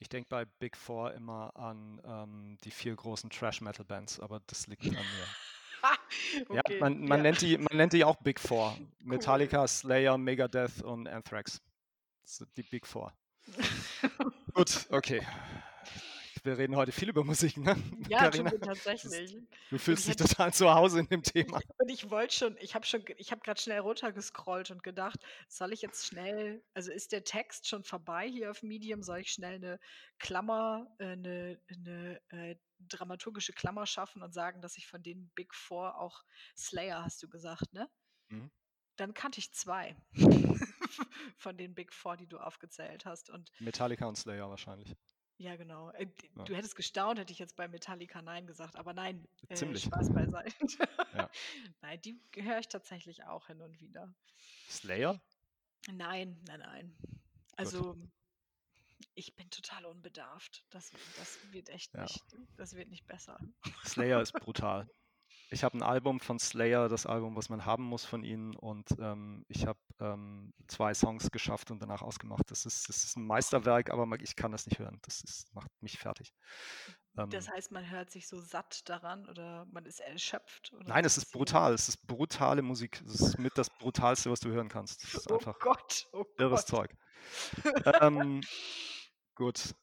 Ich denke bei Big 4 immer an, ähm, die 4 großen Thrash-Metal-Bands, aber das liegt an mir. [LAUGHS] Ja, Okay, man man ja. nennt die man nennt die auch Big 4. Cool. Metallica, Slayer, Megadeth und Anthrax. Das sind die Big 4. [LAUGHS] Gut, okay. Wir reden heute viel über Musik, ne, Ja, Carina? ist tatsächlich. du fühlst ich dich total zu Hause in dem Thema. [LAUGHS] und ich wollte schon ich habe schon ich habe grad schnell runtergescrollt und gedacht: „Soll ich jetzt schnell also, ist der Text schon vorbei hier auf Medium? Soll ich schnell 'ne Klammer äh, 'ne 'ne, äh, dramaturgische Klammer schaffen und sagen, dass ich von den Big 4 auch Slayer hast du gesagt, ne? Mhm. Dann kannte ich 2 [LAUGHS] von den Big 4, die du aufgezählt hast und Metallica und Slayer wahrscheinlich. Ja, genau. Äh, d Ja. du hättest gestaunt, hätte ich jetzt bei Metallica „Nein“ gesagt, aber nein, äh, Ziemlich. Spaß beiseite. Ja. [LAUGHS] Nein, die höre ich tatsächlich auch hin und wieder. Slayer? Nein, nein, nein. Gut. Also, ich bin total unbedarft. Das das wird echt Ja. nicht das wird nicht besser. Slayer ist [LAUGHS] brutal. Ich habe 'n Album von Slayer, das Album, was man haben muss von ihnen und, ähm, ich habe, ähm, 2 Songs geschafft und danach ausgemacht. Das ist das ist 'n Meisterwerk, aber ich kann das nicht hören. Das ist macht mich fertig. Das Ähm heißt, man hört sich so satt daran oder man ist erschöpft Nein, es ist brutal. Es ist brutale Musik. Es ist mit das Brutalste, was du hören kannst. Das ist Oh einfach Gott, oh irres Gott. Zeug. [LAUGHS] Ähm, gut.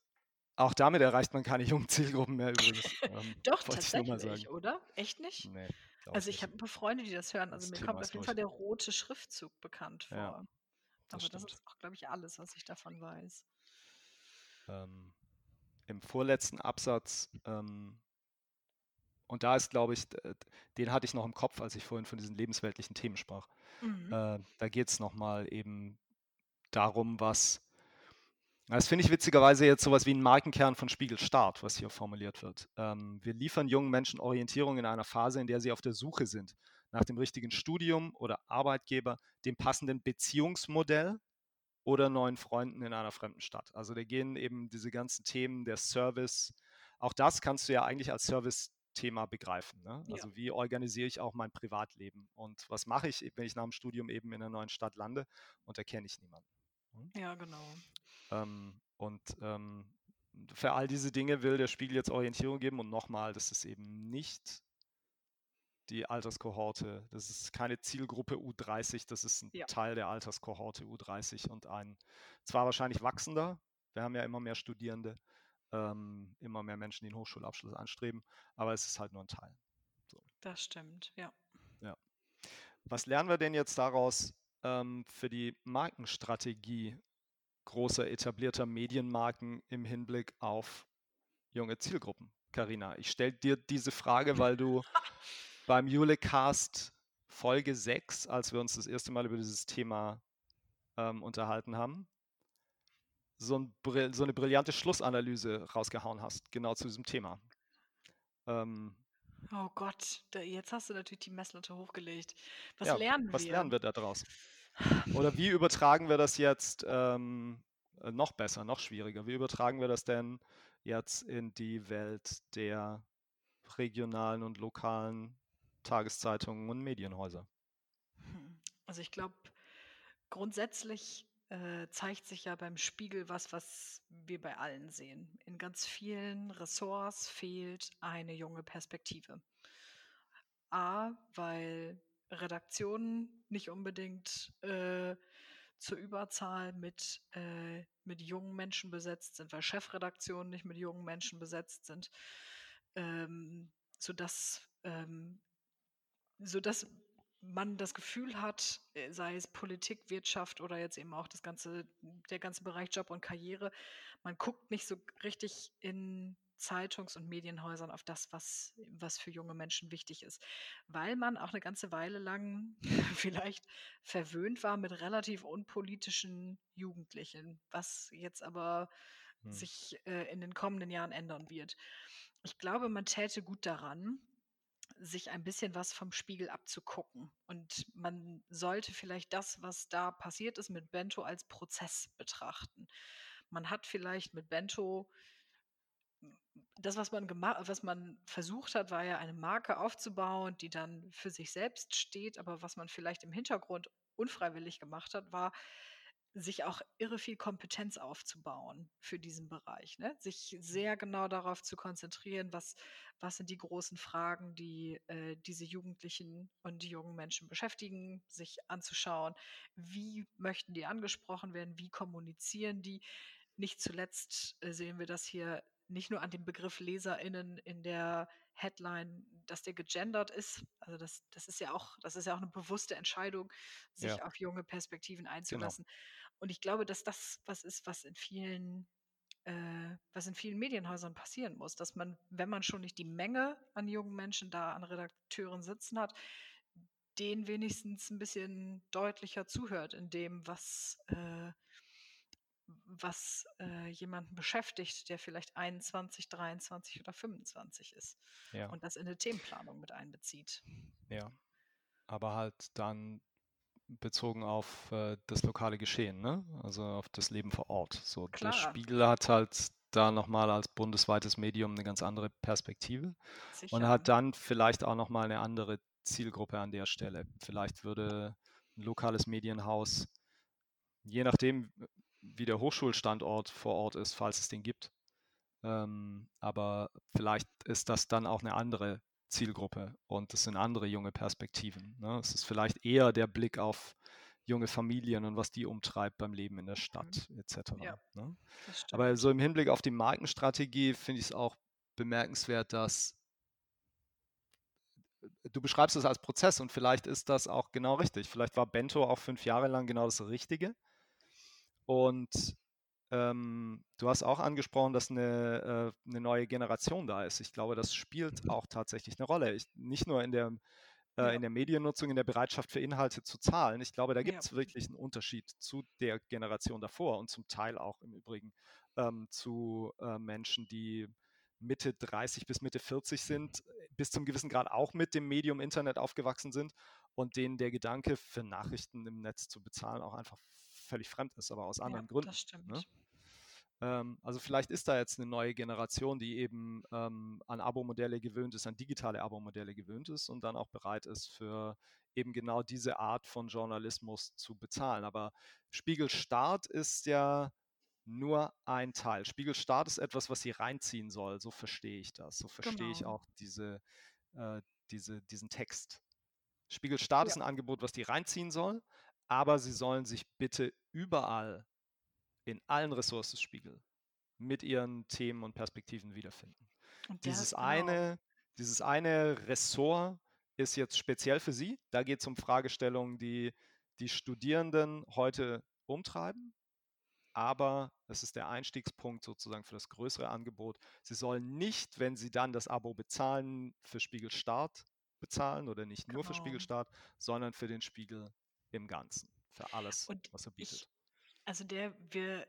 Auch damit erreicht man keine jungen Zielgruppen mehr übrigens. Ähm, Doch, tatsächlich, oder? Echt nicht? Ne, glaube Also, ich habe nicht. 'n paar Freunde, die das hören. Also, Das mir Thema kommt auf jeden durch. Fall der rote Schriftzug bekannt Ja, vor. das Aber das stimmt. ist auch, glaube ich, alles, was ich davon weiß. Ähm, im vorletzten Absatz, ähm und da ist, glaube ich, den hatte ich noch im Kopf, als ich vorhin von diesen lebensweltlichen Themen sprach. Mhm. Äh, da geht's noch mal eben darum, was das finde ich witzigerweise jetzt so was wie 'n Markenkern von Spiegel Start, was hier formuliert wird. Ähm, wir liefern jungen Menschen Orientierung in einer Phase, in der sie auf der Suche sind nach dem richtigen Studium oder Arbeitgeber, dem passenden Beziehungsmodell oder neuen Freunden in einer fremden Stadt. Also, da gehen eben diese ganzen Themen, der Service auch das kannst du ja eigentlich als Servicethema begreifen, ne? Ja. Also, wie organisiere ich auch mein Privatleben und was mache ich, wenn ich nach dem Studium eben in 'ner neuen Stadt lande und da kenne ich niemanden, ne? Ja, genau. Ähm, und, ähm, für all diese Dinge will der Spiegel jetzt Orientierung geben und noch mal, das ist eben nicht die Alterskohorte. Das ist keine Zielgruppe U30, das ist 'n Ja. Teil der Alterskohorte U30 und ein zwar wahrscheinlich wachsender, wir haben ja immer mehr Studierende, ähm, immer mehr Menschen, die 'n Hochschulabschluss anstreben, aber es ist halt nur 'n Teil. So. Das stimmt, ja. Ja. Was lernen wir denn jetzt daraus, ähm, für die Markenstrategie großer etablierter Medienmarken im Hinblick auf junge Zielgruppen? Carina, ich stelle dir diese Frage, weil du beim Julekast Folge 6, als wir uns das erste Mal über dieses Thema, ähm, unterhalten haben so 'n brill so 'ne brillante Schlussanalyse rausgehauen hast, genau zu diesem Thema. Ähm Oh Gott, da jetzt hast du natürlich die Messlatte hochgelegt. Was Ja, lernen was wir? lernen wir da draus? Oder wie übertragen wir das jetzt, ähm, äh, noch besser, noch schwieriger? Wie übertragen wir das denn jetzt in die Welt der regionalen und lokalen Tageszeitungen und Medienhäuser? Hm. Also ich glaube, grundsätzlich äh, zeigt sich ja beim Spiegel was, was wir bei allen sehen. In ganz vielen Ressorts fehlt eine junge Perspektive. A, weil Redaktionen nicht unbedingt äh, zur Überzahl mit, äh, mit jungen Menschen besetzt sind, weil Chefredaktionen nicht mit jungen Menschen besetzt sind, ähm, sodass, ähm, sodass man das Gefühl hat, äh, sei es Politik, Wirtschaft oder jetzt eben auch das ganze, der ganze Bereich Job und Karriere, man guckt nicht so richtig in Zeitungs- und Medienhäusern auf das, was, was für junge Menschen wichtig ist. Weil man auch eine ganze Weile lang [LAUGHS] vielleicht verwöhnt war mit relativ unpolitischen Jugendlichen, was jetzt aber hm. sich äh, in den kommenden Jahren ändern wird. Ich glaube, man täte gut daran, sich ein bisschen was vom Spiegel abzugucken. Und man sollte vielleicht das, was da passiert ist, mit Bento als Prozess betrachten. Man hat vielleicht mit Bento das, was man gemacht, was man versucht hat, war ja eine Marke aufzubauen, die dann für sich selbst steht. Aber was man vielleicht im Hintergrund unfreiwillig gemacht hat, war, sich auch irre viel Kompetenz aufzubauen für diesen Bereich. Ne? Sich mhm. sehr genau darauf zu konzentrieren, was, was sind die großen Fragen, die äh, diese Jugendlichen und die jungen Menschen beschäftigen, sich anzuschauen, wie möchten die angesprochen werden, wie kommunizieren die. Nicht zuletzt äh, sehen wir das hier nicht nur an dem Begriff LeserInnen in der Headline, dass der gegendert ist. Also das, das ist ja auch, das ist ja auch eine bewusste Entscheidung, sich ja. auf junge Perspektiven genau. einzulassen. Genau. Und ich glaube, dass das was ist, was in vielen äh, was in vielen Medienhäusern passieren muss, dass man, wenn man schon nicht die Menge an jungen Menschen da an Redakteuren sitzen hat, denen wenigstens ein bisschen deutlicher zuhört in dem, was äh, was äh, jemanden beschäftigt, der vielleicht 21, 23 oder 25 ist. Ja. Und das in eine Themenplanung mit einbezieht. Ja. Aber halt dann bezogen auf äh, das lokale Geschehen, ne? also auf das Leben vor Ort. So, Klar. der Spiegel hat halt da nochmal als bundesweites Medium eine ganz andere Perspektive Sicher. und hat dann vielleicht auch nochmal eine andere Zielgruppe an der Stelle. Vielleicht würde ein lokales Medienhaus, je nachdem, wie der Hochschulstandort vor Ort ist, falls es den gibt. Ähm, aber vielleicht ist das dann auch eine andere Zielgruppe und es sind andere junge Perspektiven. Ne? Es ist vielleicht eher der Blick auf junge Familien und was die umtreibt beim Leben in der Stadt mhm. etc. Ja, ne? Aber so im Hinblick auf die Markenstrategie finde ich es auch bemerkenswert, dass du beschreibst es als Prozess und vielleicht ist das auch genau richtig. Vielleicht war Bento auch fünf Jahre lang genau das Richtige. Und ähm, du hast auch angesprochen, dass eine, äh, eine neue Generation da ist. Ich glaube, das spielt auch tatsächlich eine Rolle. Ich, nicht nur in der, äh, ja. in der Mediennutzung, in der Bereitschaft für Inhalte zu zahlen. Ich glaube, da gibt es ja. wirklich einen Unterschied zu der Generation davor und zum Teil auch im Übrigen ähm, zu äh, Menschen, die Mitte 30 bis Mitte 40 sind, bis zum gewissen Grad auch mit dem Medium Internet aufgewachsen sind und denen der Gedanke, für Nachrichten im Netz zu bezahlen, auch einfach völlig fremd ist, aber aus anderen ja, Gründen. Das stimmt. Ne? Ähm, also vielleicht ist da jetzt eine neue Generation, die eben ähm, an Abo-Modelle gewöhnt ist, an digitale Abo-Modelle gewöhnt ist und dann auch bereit ist, für eben genau diese Art von Journalismus zu bezahlen. Aber Spiegelstart ist ja nur ein Teil. Spiegelstart ist etwas, was sie reinziehen soll. So verstehe ich das. So verstehe genau. ich auch diese, äh, diese, diesen Text. Spiegelstart ja. ist ein Angebot, was die reinziehen soll, aber sie sollen sich bitte überall in allen Ressourcen spiegeln mit ihren Themen und Perspektiven wiederfinden. Und dieses genau. eine, dieses eine Ressort ist jetzt speziell für Sie. Da geht es um Fragestellungen, die die Studierenden heute umtreiben. Aber es ist der Einstiegspunkt sozusagen für das größere Angebot. Sie sollen nicht, wenn Sie dann das Abo bezahlen, für Spiegelstart bezahlen oder nicht genau. nur für genau. Spiegelstart, sondern für den Spiegel im Ganzen, für alles, Und was er bietet. Ich, also der, wir,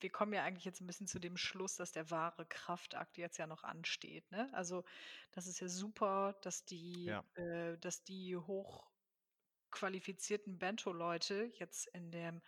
wir kommen ja eigentlich jetzt ein bisschen zu dem Schluss, dass der wahre Kraftakt jetzt ja noch ansteht. Ne? Also das ist ja super, dass die, ja. äh, dass die hoch qualifizierten Bento-Leute jetzt in dem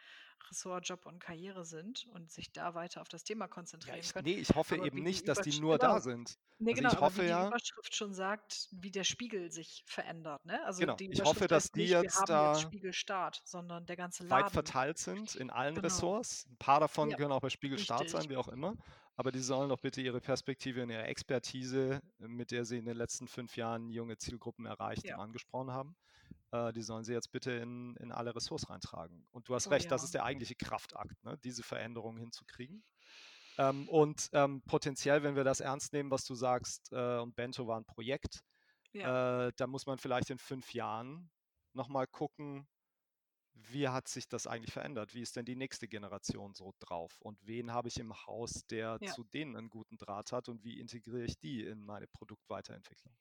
Ressort Job und Karriere sind und sich da weiter auf das Thema Ja, konzentrieren ich, können. nee, ich hoffe Aber eben nicht, dass die nur da genau. sind. Ne, Also genau, ich aber wie hoffe die ja, Überschrift schon sagt, wie der Spiegel sich verändert, ne? Also genau, die ich hoffe, dass die nicht: „Wir jetzt jetzt da Spiegelstart“, sondern der ganze weit Laden. verteilt sind in allen Genau. Ressorts. Ein paar davon Ja, können auch bei Spiegel Start sein, wie auch immer. Aber die sollen doch bitte ihre Perspektive und ihre Expertise, mit der sie in den letzten fünf Jahren junge Zielgruppen erreicht und Ja. angesprochen haben, äh, die sollen sie jetzt bitte in, in alle Ressorts reintragen. Und du hast Oh recht, das ja. ist der eigentliche Kraftakt, ne? diese Veränderung hinzukriegen. Ähm, und ähm, potenziell, wenn wir das ernst nehmen, was du sagst, äh, und Bento war ein Projekt, Ja. äh, da muss man vielleicht in fünf Jahren nochmal gucken, wie hat sich das eigentlich verändert? Wie ist denn die nächste Generation so drauf? Und wen habe ich im Haus, der Ja. zu denen einen guten Draht hat und wie integriere ich die in meine Produktweiterentwicklung?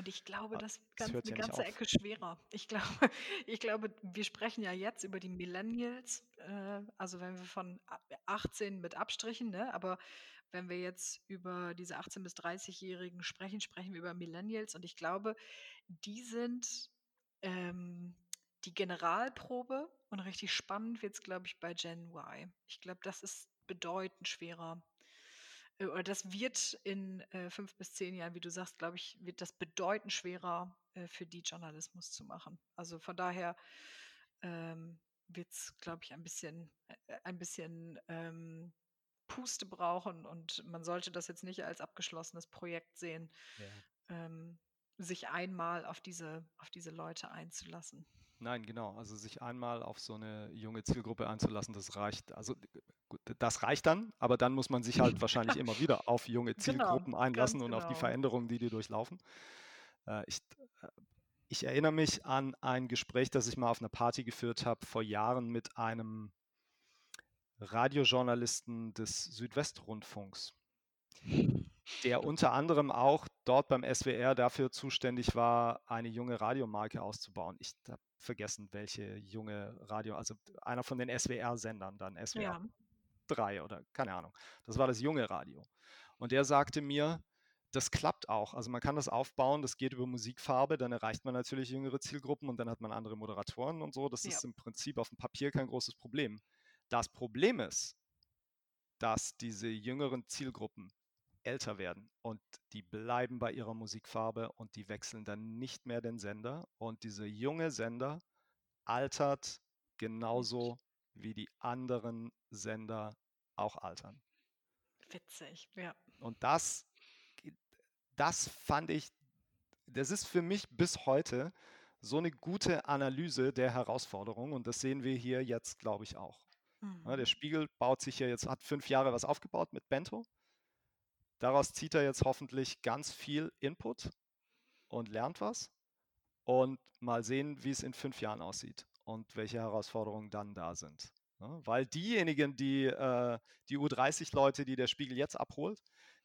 Und ich glaube, Ah, das Das ganz hört 'ne ja nicht ganze. Ecke schwerer. Ich glaube [LAUGHS] ich glaube, wir sprechen ja jetzt über die Millennials, äh, also wenn wir von a 18 mit Abstrichen, ne? Aber wenn wir jetzt über diese 18 bis 30-Jährigen sprechen, sprechen wir über Millennials und ich glaube, die sind, ähm, die Generalprobe und richtig spannend wird's, glaube ich, bei Gen Y. Ich glaube, das ist bedeutend schwerer. Äh, oder das wird in, äh, 5 bis 10 Jahren, wie du sagst, glaube ich, wird das bedeutend schwerer, äh, für die Journalismus zu machen. Also von daher, ähm, wird's, glaube ich, ein bisschen äh, ein bisschen, ähm, Puste brauchen und man sollte das jetzt nicht als abgeschlossenes Projekt sehen, Ja. ähm, sich einmal auf diese auf diese Leute einzulassen. Nein, genau. Also sich einmal auf so eine junge Zielgruppe einzulassen, das reicht. Also gut, das reicht dann, aber dann muss man sich halt [LAUGHS] wahrscheinlich immer wieder auf junge Genau, Zielgruppen einlassen ganz und auf die genau. Veränderungen, die die durchlaufen. Äh, ich, äh, ich erinnere mich an ein Gespräch, das ich mal auf einer Party geführt habe vor Jahren mit einem Radiojournalisten des Südwestrundfunks, der unter anderem auch dort beim SWR dafür zuständig war, eine junge Radiomarke auszubauen. Ich habe vergessen, welche junge Radio, also einer von den SWR-Sendern, dann SWR Ja. 3 oder keine Ahnung. Das war das junge Radio. Und der sagte mir, das klappt auch. Also man kann das aufbauen, das geht über Musikfarbe, dann erreicht man natürlich jüngere Zielgruppen und dann hat man andere Moderatoren und so. Das Ja. ist im Prinzip auf dem Papier kein großes Problem. Das Problem ist, dass diese jüngeren Zielgruppen älter werden und die bleiben bei ihrer Musikfarbe und die wechseln dann nicht mehr den Sender und dieser junge Sender altert genauso wie die anderen Sender auch altern. Witzig, ja. Und das, das fand ich, das ist für mich bis heute so eine gute Analyse der Herausforderung und das sehen wir hier jetzt, glaube ich, auch. Ja, der Mhm. Spiegel baut sich ja jetzt, hat fünf Jahre was aufgebaut mit Bento. Daraus zieht er jetzt hoffentlich ganz viel Input und lernt was. Und mal sehen, wie es in fünf Jahren aussieht und welche Herausforderungen dann da sind. Ja, weil diejenigen, die, äh, die U30-Leute, die der Spiegel jetzt abholt,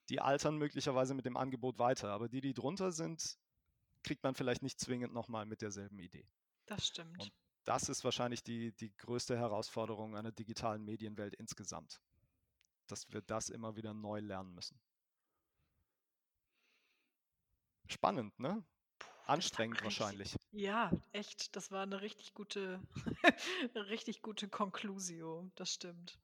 die altern möglicherweise mit dem Angebot weiter. Aber die, die drunter sind, kriegt man vielleicht nicht zwingend nochmal mit derselben Idee. Das stimmt. Und das ist wahrscheinlich die, die größte Herausforderung einer digitalen Medienwelt insgesamt. Dass wir das immer wieder neu lernen müssen. Spannend, ne? Anstrengend richtig wahrscheinlich. ja, echt, das war 'ne richtig gute [LAUGHS] 'ne richtig gute Conclusio, das stimmt.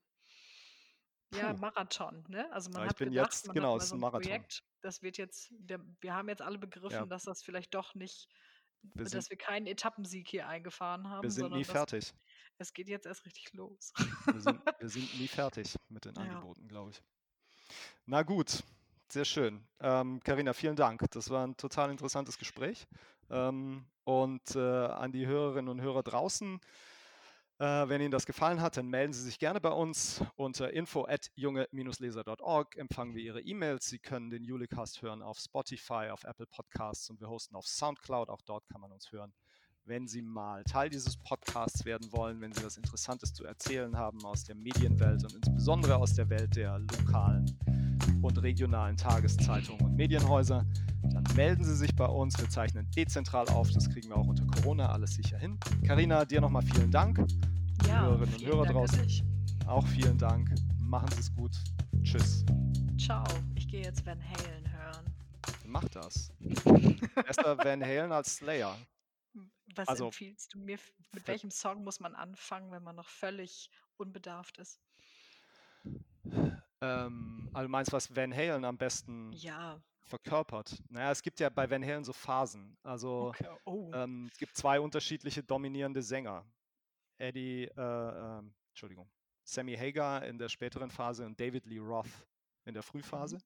Ja, Puh. Marathon, ne? Also, man Ja, ich hat bin gedacht, jetzt man hat genau, ist so 'n 'n Marathon. Projekt, das wird jetzt der wir haben jetzt alle Ja. begriffen, dass das vielleicht doch nicht Wir sind dass wir keinen Etappensieg hier eingefahren wir haben, sind nie fertig. es geht jetzt erst richtig los. Wir sind [LAUGHS] wir sind nie fertig mit den Ja. Angeboten, glaube ich. Na gut, sehr schön. Ähm, Carina, vielen Dank. Das war 'n total interessantes Gespräch. Ähm, und, äh, an die Hörerinnen und Hörer draußen, äh, wenn Ihnen das gefallen hat, dann melden Sie sich gerne bei uns unter info@junge-leser.org empfangen wir Ihre E-Mails. Sie können den Julecast hören auf Spotify, auf Apple Podcasts und wir hosten auf Soundcloud. Auch dort kann man uns hören. Wenn Sie mal Teil dieses Podcasts werden wollen, wenn Sie was Interessantes zu erzählen haben aus der Medienwelt und insbesondere aus der Welt der lokalen und regionalen Tageszeitungen und Medienhäuser, dann melden Sie sich bei uns. Wir zeichnen dezentral auf. Das kriegen wir auch unter Corona alles sicher hin. Carina, dir nochmal vielen Dank. Ja, Hörerinnen und Hörer Dank an draußen, auch vielen Dank. Machen Sie es gut. Tschüss. Tschau. Ich gehe jetzt Van Halen hören. Mach das. Besser Van Halen als Slayer. Was Also, empfiehlst du mir? mit welchem Song muss man anfangen, wenn man noch völlig unbedarft ist? Ähm, also, du meinst, was Van Halen am besten Ja. verkörpert? Na ja, es gibt ja bei Van Halen so Phasen. Also, Okay, oh. ähm, es gibt 2 unterschiedliche dominierende Sänger. Eddie, äh, ähm Entschuldigung, Sammy Hagar in der späteren Phase und David Lee Roth in der Mhm. Frühphase.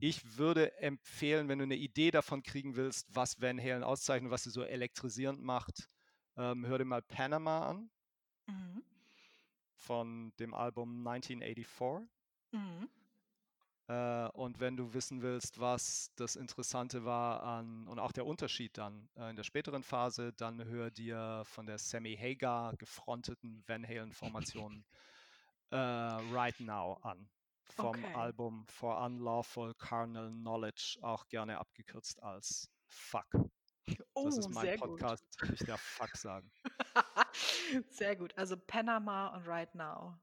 Ich würde empfehlen, wenn du 'ne Idee davon kriegen willst, was Van Halen auszeichnet, was sie so elektrisierend macht, ähm, hör dir mal „Panama“ an Mhm. von dem Album „1984“. Mhm. Äh, und wenn du wissen willst, was das Interessante war an und auch der Unterschied dann, äh, in der späteren Phase, dann hör dir von der Sammy Hagar gefronteten Van Halen-Formation, äh, „Right Now“ an, vom Okay. Album „For Unlawful Carnal Knowledge“, auch gerne abgekürzt als „Fuck“. Das Oh, ist mein sehr gut. Podcast, ich darf „Fuck“ sagen. [LAUGHS] Sehr gut. Also, „Panama“ und „Right Now“.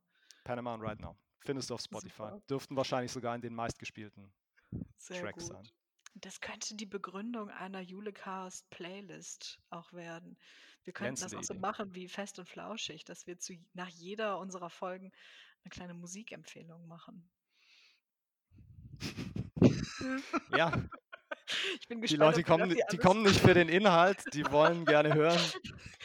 „Panama“ und „Right Now“. Findest du auf Spotify. Super. Dürften wahrscheinlich sogar in den meistgespielten Sehr Tracks sein. gut. Das könnte die Begründung einer Julekast-Playlist auch werden. Wir könnten das Glänzende auch so Idee. machen wie Fest und Flauschig, dass wir zu nach jeder unserer Folgen 'ne kleine Musikempfehlung machen. [LAUGHS] Ja. Ich bin Die gespannt, Leute wir das kommen die alles kommen nicht für den Inhalt, die wollen gerne hören,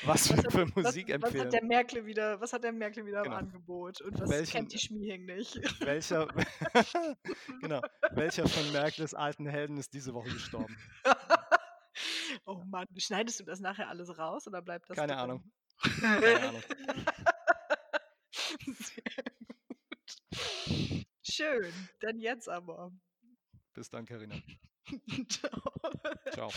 was [LAUGHS] Was wir für was Musik was hat der empfehlen. Merkle wieder was hat der Merkle wieder im Genau. Angebot und was Welchen kennt die Schmiehing nicht? welcher [LAUGHS] genau, welcher von Merkles alten Helden ist diese Woche gestorben? Oh Mann, schneidest du das nachher alles raus oder bleibt das Keine drin? Ahnung. Keine Ahnung. Schön, dann jetzt aber. Bis dann, Carina. [LAUGHS] Tschau. Tschau.